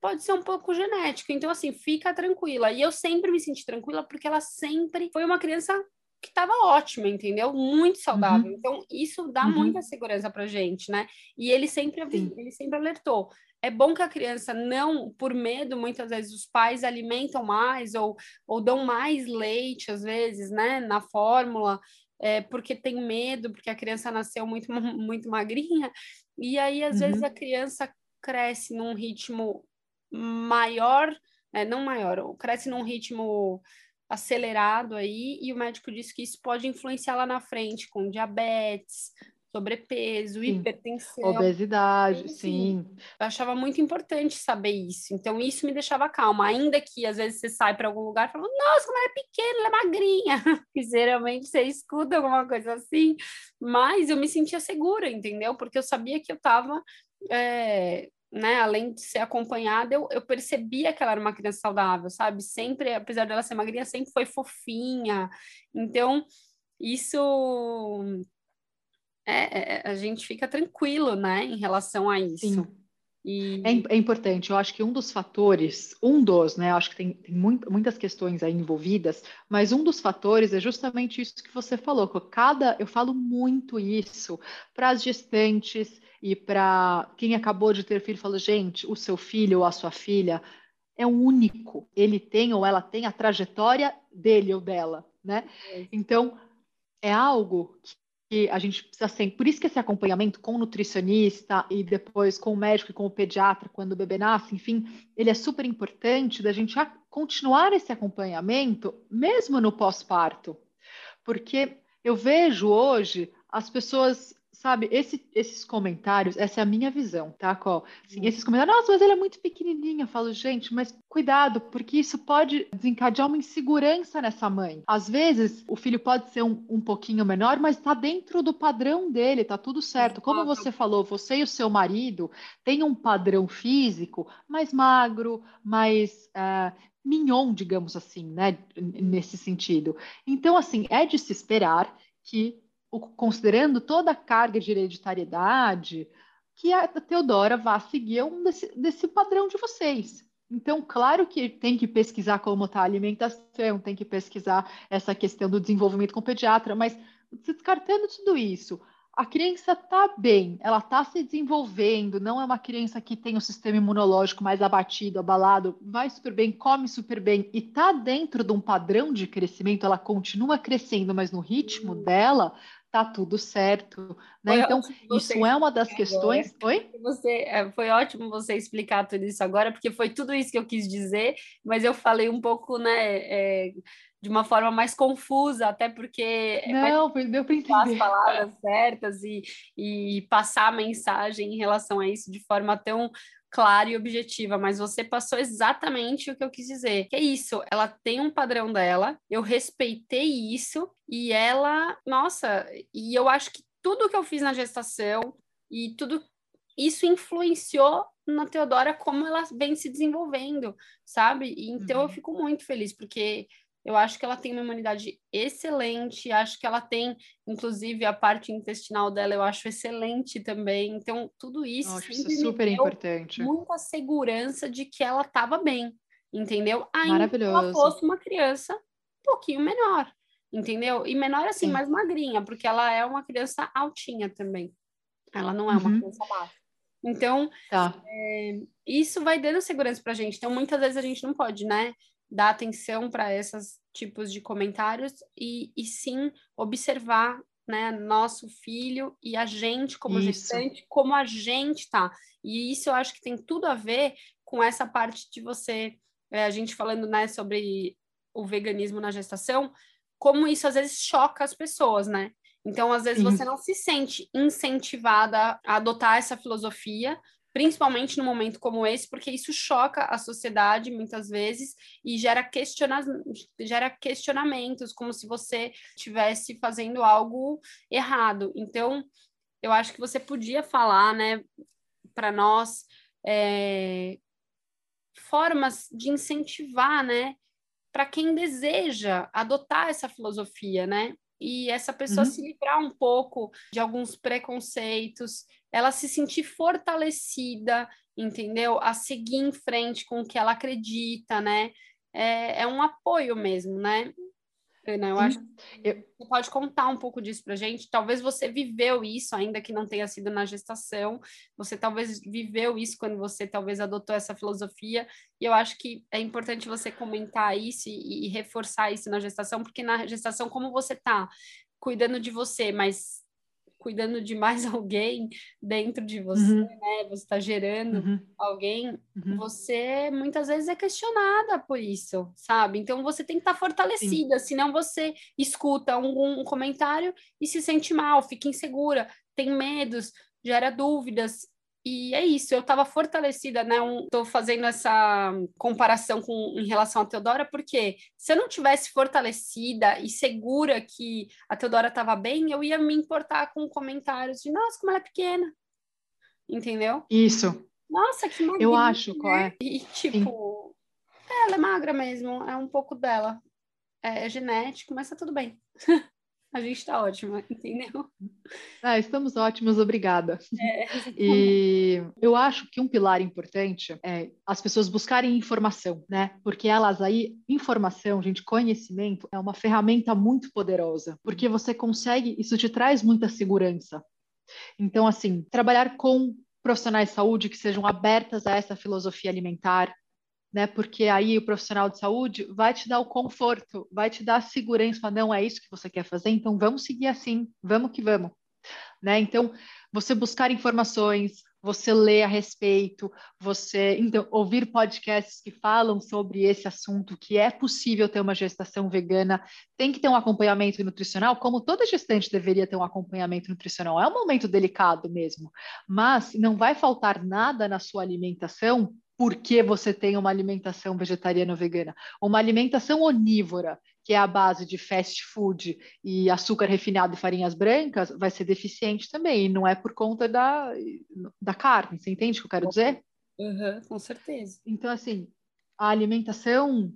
pode ser um pouco genético. Então, assim, fica tranquila. E eu sempre me senti tranquila porque ela sempre foi uma criança que estava ótima, entendeu? Muito saudável. Uhum. Então, isso dá uhum. muita segurança pra gente, né? E ele sempre, ele sempre alertou. É bom que a criança não, por medo, muitas vezes os pais alimentam mais ou, ou dão mais leite, às vezes, né, na fórmula, é, porque tem medo, porque a criança nasceu muito, [laughs] muito magrinha. E aí, às uhum. vezes, a criança cresce num ritmo maior, é, não maior, cresce num ritmo acelerado aí, e o médico disse que isso pode influenciar lá na frente com diabetes, sobrepeso, sim. hipertensão. Obesidade, então, sim. Eu achava muito importante saber isso. Então, isso me deixava calma. Ainda que, às vezes, você sai para algum lugar e fala, nossa, como ela é pequena, ela é magrinha. [laughs] que geralmente você escuta alguma coisa assim. Mas eu me sentia segura, entendeu? Porque eu sabia que eu estava é, né, além de ser acompanhada, eu, eu percebia que ela era uma criança saudável, sabe? Sempre, apesar dela ser magrinha, sempre foi fofinha. Então, isso é, é, a gente fica tranquilo, né, em relação a isso. Sim. E... É, é, importante, eu acho que um dos fatores, um dos, né? Acho que tem, tem muito, muitas questões aí envolvidas, mas um dos fatores é justamente isso que você falou. Que cada, eu falo muito isso para as gestantes e para quem acabou de ter filho, falo, gente, o seu filho ou a sua filha é único. Ele tem ou ela tem a trajetória dele ou dela, né? É. Então é algo que a gente precisa sempre. Por isso que esse acompanhamento com o nutricionista e depois com o médico e com o pediatra quando o bebê nasce, enfim, ele é super importante da gente continuar esse acompanhamento mesmo no pós-parto. Porque eu vejo hoje as pessoas sabe, esse, esses comentários, essa é a minha visão, tá, Col? Assim, esses comentários, nossa, mas ele é muito pequenininho. Eu falo, gente, mas cuidado, porque isso pode desencadear uma insegurança nessa mãe. Às vezes, o filho pode ser um, um pouquinho menor, mas está dentro do padrão dele, tá tudo certo. Como você falou, você e o seu marido têm um padrão físico mais magro, mais. Uh, mignon, digamos assim, né, nesse sentido. Então, assim, é de se esperar que considerando toda a carga de hereditariedade, que a Teodora vá seguir um desse, desse padrão de vocês. Então, claro que tem que pesquisar como está a alimentação, tem que pesquisar essa questão do desenvolvimento com o pediatra, mas descartando tudo isso, a criança está bem, ela está se desenvolvendo, não é uma criança que tem o sistema imunológico mais abatido, abalado, vai super bem, come super bem e está dentro de um padrão de crescimento, ela continua crescendo, mas no ritmo dela, tá tudo certo. Né? Então, isso é uma das questões. Agora. Oi? Você, é, foi ótimo você explicar tudo isso agora, porque foi tudo isso que eu quis dizer, mas eu falei um pouco, né? É, de uma forma mais confusa, até porque é não, deu para entender as palavras certas e, e passar a mensagem em relação a isso de forma tão clara e objetiva, mas você passou exatamente o que eu quis dizer. Que é isso, ela tem um padrão dela, eu respeitei isso e ela, nossa, e eu acho que tudo que eu fiz na gestação e tudo isso influenciou na Teodora como ela vem se desenvolvendo, sabe? Então uhum. eu fico muito feliz porque eu acho que ela tem uma imunidade excelente, acho que ela tem, inclusive, a parte intestinal dela, eu acho excelente também. Então, tudo isso, acho isso super importante. Muita segurança de que ela estava bem, entendeu? Ainda Maravilhoso. ela fosse uma criança um pouquinho menor, entendeu? E menor assim, Sim. mais magrinha, porque ela é uma criança altinha também. Ela não é uma uhum. criança baixa. Então, tá. é, isso vai dando segurança pra gente. Então, muitas vezes a gente não pode, né? Dar atenção para esses tipos de comentários e, e sim observar né, nosso filho e a gente como isso. gestante, como a gente tá. E isso eu acho que tem tudo a ver com essa parte de você, é, a gente falando né, sobre o veganismo na gestação, como isso às vezes choca as pessoas, né? Então, às vezes, Sim. você não se sente incentivada a adotar essa filosofia, principalmente num momento como esse, porque isso choca a sociedade muitas vezes e gera, questiona gera questionamentos, como se você estivesse fazendo algo errado. Então, eu acho que você podia falar, né, para nós, é, formas de incentivar, né, para quem deseja adotar essa filosofia, né? E essa pessoa uhum. se livrar um pouco de alguns preconceitos ela se sentir fortalecida, entendeu? A seguir em frente com o que ela acredita, né? É, é um apoio mesmo, né? Ana, eu acho que você pode contar um pouco disso para gente. Talvez você viveu isso, ainda que não tenha sido na gestação. Você talvez viveu isso quando você talvez adotou essa filosofia. E eu acho que é importante você comentar isso e, e reforçar isso na gestação, porque na gestação, como você está cuidando de você, mas cuidando de mais [laughs] alguém dentro de você, uhum. né? Você está gerando uhum. alguém, uhum. você muitas vezes é questionada por isso, sabe? Então você tem que estar tá fortalecida, Sim. senão você escuta um, um comentário e se sente mal, fica insegura, tem medos, gera dúvidas e é isso, eu estava fortalecida, né? Estou um, fazendo essa comparação com, em relação à Teodora, porque se eu não tivesse fortalecida e segura que a Teodora estava bem, eu ia me importar com comentários de nossa, como ela é pequena. Entendeu? Isso. Nossa, que magra. Eu acho, qual é? E tipo, ela é magra mesmo, é um pouco dela. É, é genético, mas tá tudo bem. [laughs] A gente está ótima, [laughs] entendeu? Ah, estamos ótimos, obrigada. É, [laughs] e eu acho que um pilar importante é as pessoas buscarem informação, né? Porque elas aí, informação, gente, conhecimento é uma ferramenta muito poderosa, porque você consegue, isso te traz muita segurança. Então, assim, trabalhar com profissionais de saúde que sejam abertas a essa filosofia alimentar, né? Porque aí o profissional de saúde vai te dar o conforto, vai te dar a segurança, não é isso que você quer fazer, então vamos seguir assim, vamos que vamos, né? Então, você buscar informações, você ler a respeito, você então ouvir podcasts que falam sobre esse assunto, que é possível ter uma gestação vegana, tem que ter um acompanhamento nutricional, como toda gestante deveria ter um acompanhamento nutricional. É um momento delicado mesmo, mas não vai faltar nada na sua alimentação porque você tem uma alimentação vegetariana ou vegana. Uma alimentação onívora, que é a base de fast food e açúcar refinado e farinhas brancas, vai ser deficiente também. E não é por conta da, da carne. Você entende o que eu quero dizer? Uhum, com certeza. Então, assim, a alimentação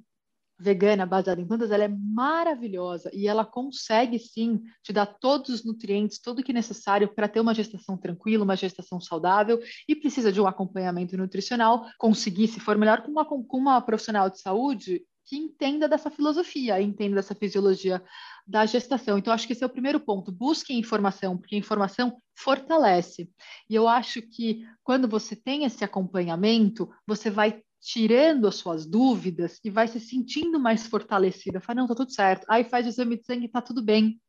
vegana baseada em plantas, ela é maravilhosa e ela consegue sim te dar todos os nutrientes, tudo o que é necessário para ter uma gestação tranquila, uma gestação saudável e precisa de um acompanhamento nutricional, conseguir se for melhor com uma, com uma profissional de saúde que entenda dessa filosofia, entenda dessa fisiologia da gestação. Então, acho que esse é o primeiro ponto. Busque informação, porque a informação fortalece. E eu acho que quando você tem esse acompanhamento, você vai tirando as suas dúvidas e vai se sentindo mais fortalecida. Fala, não, tá tudo certo. Aí faz o exame de sangue, tá tudo bem.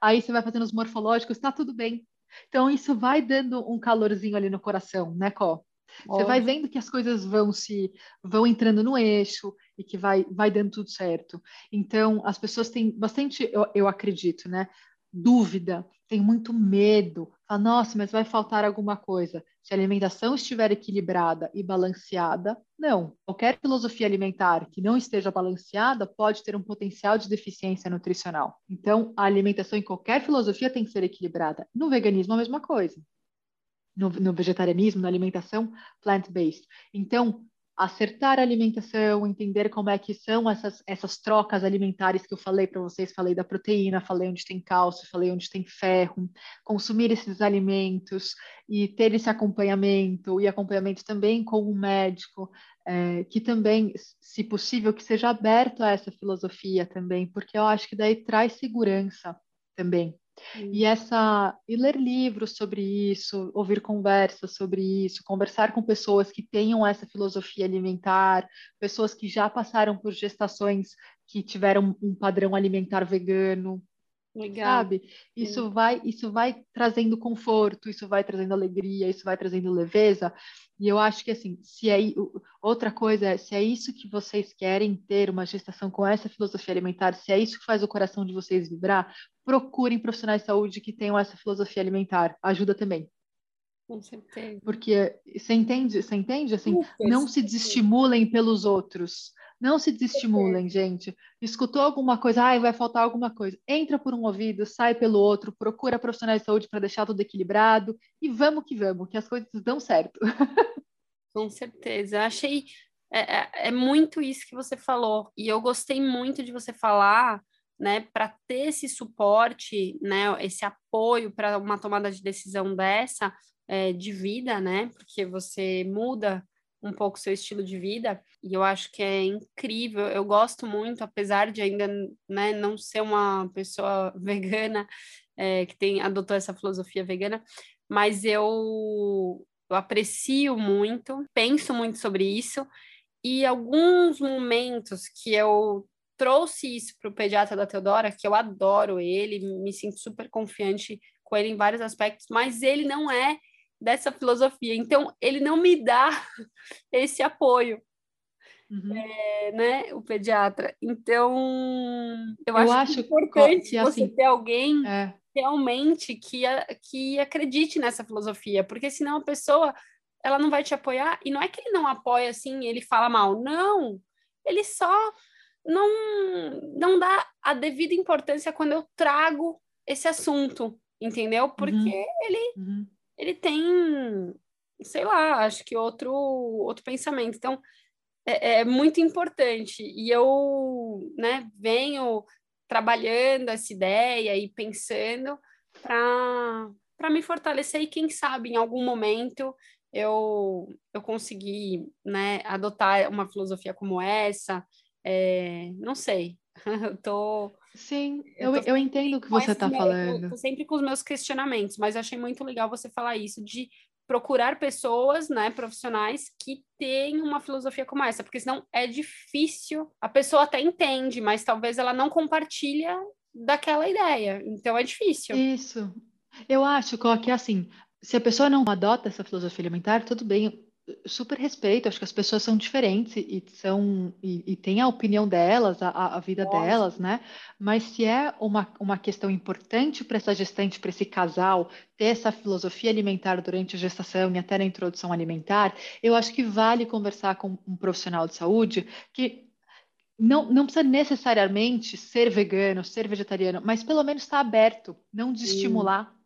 aí você vai fazendo os morfológicos, está tudo bem. Então, isso vai dando um calorzinho ali no coração, né, Có? Você vai vendo que as coisas vão se vão entrando no eixo e que vai, vai dando tudo certo. Então, as pessoas têm bastante, eu, eu acredito, né? Dúvida, tem muito medo. Fala, nossa, mas vai faltar alguma coisa. Se a alimentação estiver equilibrada e balanceada, não. Qualquer filosofia alimentar que não esteja balanceada pode ter um potencial de deficiência nutricional. Então, a alimentação em qualquer filosofia tem que ser equilibrada. No veganismo, a mesma coisa no, no vegetarianismo, na alimentação plant-based. Então, acertar a alimentação, entender como é que são essas, essas trocas alimentares que eu falei para vocês, falei da proteína, falei onde tem cálcio, falei onde tem ferro, consumir esses alimentos e ter esse acompanhamento, e acompanhamento também com um médico, é, que também, se possível, que seja aberto a essa filosofia também, porque eu acho que daí traz segurança também e essa e ler livros sobre isso, ouvir conversas sobre isso, conversar com pessoas que tenham essa filosofia alimentar, pessoas que já passaram por gestações que tiveram um padrão alimentar vegano, Legal. Sabe? Isso Sim. vai, isso vai trazendo conforto, isso vai trazendo alegria, isso vai trazendo leveza. E eu acho que assim, se é outra coisa é, se é isso que vocês querem ter uma gestação com essa filosofia alimentar, se é isso que faz o coração de vocês vibrar, procurem profissionais de saúde que tenham essa filosofia alimentar. Ajuda também. Com certeza. Porque você entende, você entende assim, não se desestimulem pelos outros. Não se desestimulem, gente. Escutou alguma coisa, ai, vai faltar alguma coisa. Entra por um ouvido, sai pelo outro, procura profissionais de saúde para deixar tudo equilibrado e vamos que vamos, que as coisas dão certo. [laughs] Com certeza. Achei é, é, é muito isso que você falou e eu gostei muito de você falar, né, para ter esse suporte, né, esse apoio para uma tomada de decisão dessa é, de vida, né, porque você muda um pouco seu estilo de vida e eu acho que é incrível. Eu gosto muito, apesar de ainda né, não ser uma pessoa [laughs] vegana é, que tem adotou essa filosofia vegana, mas eu, eu aprecio muito, penso muito sobre isso e alguns momentos que eu trouxe isso para o pediatra da Teodora, que eu adoro ele, me sinto super confiante com ele em vários aspectos, mas ele não é dessa filosofia. Então, ele não me dá [laughs] esse apoio. Uhum. É, né, o pediatra. Então, eu, eu acho, acho, importante que, assim, você ter alguém é. realmente que, que acredite nessa filosofia, porque senão a pessoa ela não vai te apoiar, e não é que ele não apoia assim, ele fala mal, não, ele só não, não dá a devida importância quando eu trago esse assunto, entendeu? Porque uhum. ele uhum ele tem, sei lá, acho que outro, outro pensamento. Então, é, é muito importante. E eu, né, venho trabalhando essa ideia e pensando para me fortalecer e quem sabe em algum momento eu eu consegui né adotar uma filosofia como essa é, não sei [laughs] tô Sim, eu, eu, eu entendo o que você está falando. Eu sempre com os meus questionamentos, mas achei muito legal você falar isso, de procurar pessoas, né, profissionais que têm uma filosofia como essa, porque senão é difícil. A pessoa até entende, mas talvez ela não compartilha daquela ideia. Então é difícil. Isso. Eu acho que assim, se a pessoa não adota essa filosofia alimentar, tudo bem, super respeito, acho que as pessoas são diferentes e, são e, e têm a opinião delas, a, a vida Nossa. delas, né? Mas se é uma, uma questão importante para essa gestante, para esse casal, ter essa filosofia alimentar durante a gestação e até na introdução alimentar, eu acho que vale conversar com um profissional de saúde que não, não precisa necessariamente ser vegano, ser vegetariano, mas pelo menos estar tá aberto, não de estimular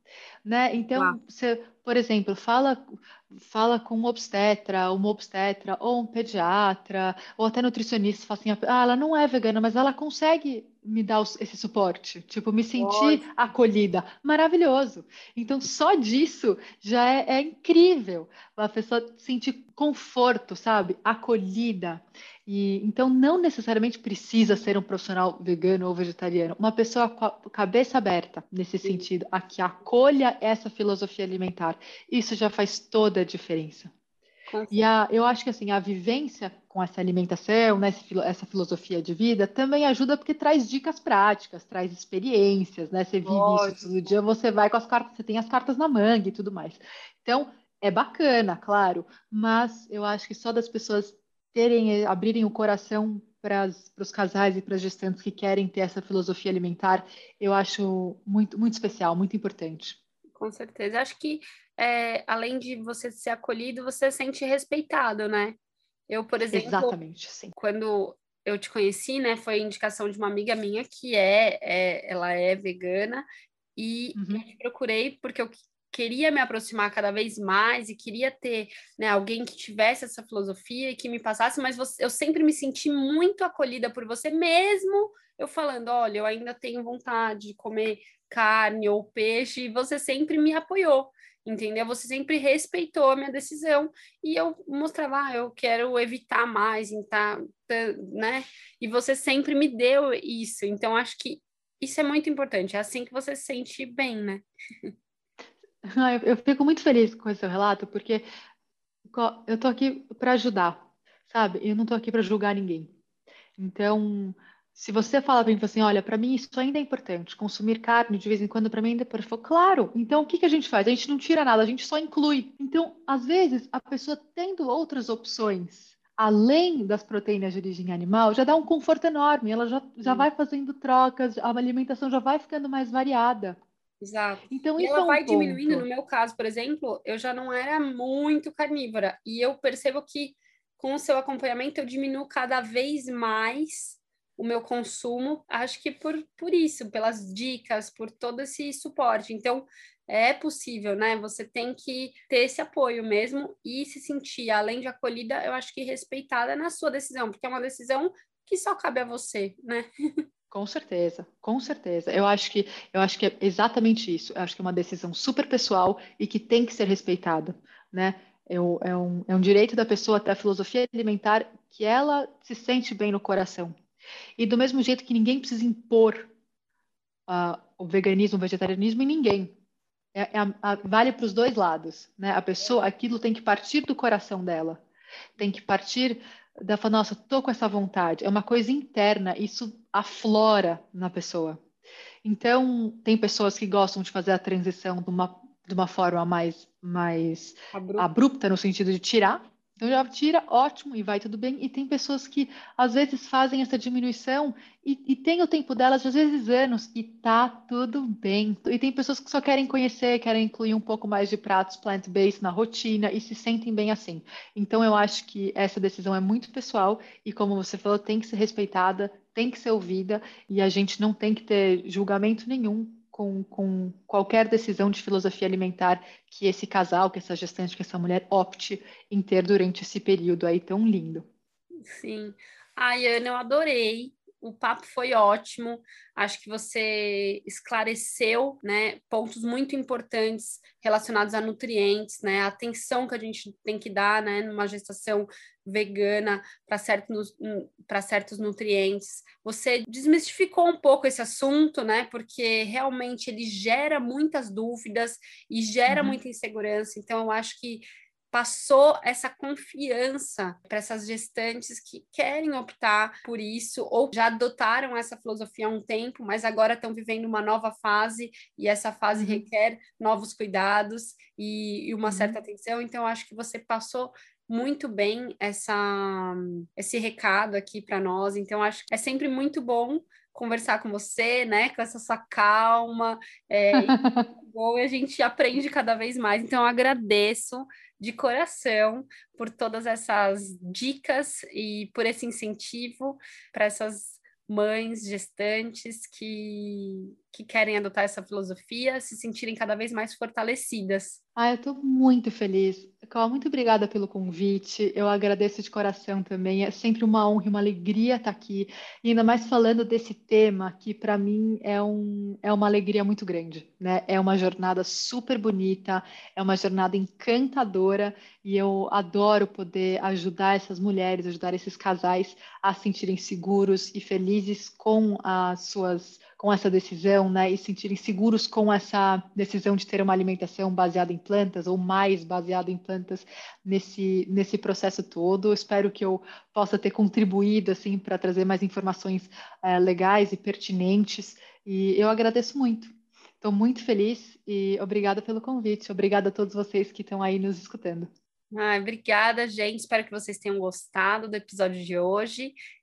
né? Então, você, por exemplo, fala, fala com um obstetra, uma obstetra, ou um pediatra, ou até nutricionista, fala assim, ah, ela não é vegana, mas ela consegue me dar esse suporte, tipo, me sentir acolhida, maravilhoso. Então, só disso já é, é incrível, a pessoa sentir conforto, sabe, acolhida. E então não necessariamente precisa ser um profissional vegano ou vegetariano, uma pessoa com a cabeça aberta nesse Sim. sentido, a que acolha essa filosofia alimentar. Isso já faz toda a diferença. E a, eu acho que assim, a vivência com essa alimentação, né, essa filosofia de vida, também ajuda porque traz dicas práticas, traz experiências, né? Você vive isso todo dia, você vai com as cartas, você tem as cartas na manga e tudo mais. Então, é bacana, claro, mas eu acho que só das pessoas terem, abrirem o coração para os casais e para as gestantes que querem ter essa filosofia alimentar, eu acho muito, muito especial, muito importante. Com certeza. Acho que é, além de você ser acolhido, você se sente respeitado, né? Eu, por exemplo, Exatamente, sim. quando eu te conheci, né, foi indicação de uma amiga minha que é, é ela é vegana e uhum. eu te procurei porque eu queria me aproximar cada vez mais e queria ter né, alguém que tivesse essa filosofia e que me passasse, mas você, eu sempre me senti muito acolhida por você, mesmo eu falando, olha, eu ainda tenho vontade de comer carne ou peixe, e você sempre me apoiou, entendeu? Você sempre respeitou a minha decisão e eu mostrava, ah, eu quero evitar mais, então, né? E você sempre me deu isso, então acho que isso é muito importante, é assim que você se sente bem, né? [laughs] Ah, eu, fico muito feliz com esse relato, porque eu tô aqui para ajudar, sabe? Eu não tô aqui para julgar ninguém. Então, se você fala para mim assim, olha, para mim isso ainda é importante, consumir carne de vez em quando para mim ainda é importante. Claro. Então, o que que a gente faz? A gente não tira nada, a gente só inclui. Então, às vezes, a pessoa tendo outras opções além das proteínas de origem animal, já dá um conforto enorme. Ela já, já vai fazendo trocas, a alimentação já vai ficando mais variada. Exato. Então, e isso ela é um vai ponto. diminuindo. No meu caso, por exemplo, eu já não era muito carnívora. E eu percebo que com o seu acompanhamento eu diminuo cada vez mais o meu consumo. Acho que por, por isso, pelas dicas, por todo esse suporte. Então, é possível, né? Você tem que ter esse apoio mesmo e se sentir, além de acolhida, eu acho que respeitada na sua decisão, porque é uma decisão que só cabe a você, né? [laughs] Com certeza, com certeza. Eu acho que eu acho que é exatamente isso. Eu acho que é uma decisão super pessoal e que tem que ser respeitada, né? É, um, é um, é um direito da pessoa ter a filosofia alimentar que ela se sente bem no coração. E do mesmo jeito que ninguém precisa impor uh, o veganismo, o vegetarianismo em ninguém. É, é a, vale para os dois lados, né? A pessoa, aquilo tem que partir do coração dela, tem que partir da falar, nossa, tô com essa vontade. É uma coisa interna, isso aflora na pessoa. Então, tem pessoas que gostam de fazer a transição de uma, de uma forma mais, mais abrupta. abrupta, no sentido de tirar então já tira, ótimo, e vai tudo bem. E tem pessoas que às vezes fazem essa diminuição e, e tem o tempo delas, às vezes anos, e tá tudo bem. E tem pessoas que só querem conhecer, querem incluir um pouco mais de pratos plant-based na rotina e se sentem bem assim. Então eu acho que essa decisão é muito pessoal e, como você falou, tem que ser respeitada, tem que ser ouvida e a gente não tem que ter julgamento nenhum com, com qualquer decisão de filosofia alimentar que esse casal, que essa gestante, que essa mulher opte em ter durante esse período aí tão lindo. Sim. Ai, Ana, eu adorei o papo foi ótimo. Acho que você esclareceu, né, pontos muito importantes relacionados a nutrientes, né, a atenção que a gente tem que dar, né, numa gestação vegana para certos para certos nutrientes. Você desmistificou um pouco esse assunto, né, porque realmente ele gera muitas dúvidas e gera uhum. muita insegurança. Então eu acho que passou essa confiança para essas gestantes que querem optar por isso ou já adotaram essa filosofia há um tempo, mas agora estão vivendo uma nova fase e essa fase uhum. requer novos cuidados e, e uma uhum. certa atenção. Então, acho que você passou muito bem essa, esse recado aqui para nós. Então, acho que é sempre muito bom conversar com você, né? Com essa sua calma. É, [laughs] e a gente aprende cada vez mais. Então, eu agradeço de coração por todas essas dicas e por esse incentivo para essas mães gestantes que, que querem adotar essa filosofia se sentirem cada vez mais fortalecidas. Ah, eu estou muito feliz. Cal, muito obrigada pelo convite. Eu agradeço de coração também. É sempre uma honra e uma alegria estar aqui. E ainda mais falando desse tema que para mim é, um, é uma alegria muito grande. Né? É uma jornada super bonita, é uma jornada encantadora e eu adoro poder ajudar essas mulheres, ajudar esses casais a se sentirem seguros e felizes com as suas com essa decisão né, e se sentirem seguros com essa decisão de ter uma alimentação baseada em plantas ou mais baseada em plantas nesse, nesse processo todo. Espero que eu possa ter contribuído assim para trazer mais informações é, legais e pertinentes. E eu agradeço muito. Estou muito feliz e obrigada pelo convite. Obrigada a todos vocês que estão aí nos escutando. Ah, obrigada, gente. Espero que vocês tenham gostado do episódio de hoje.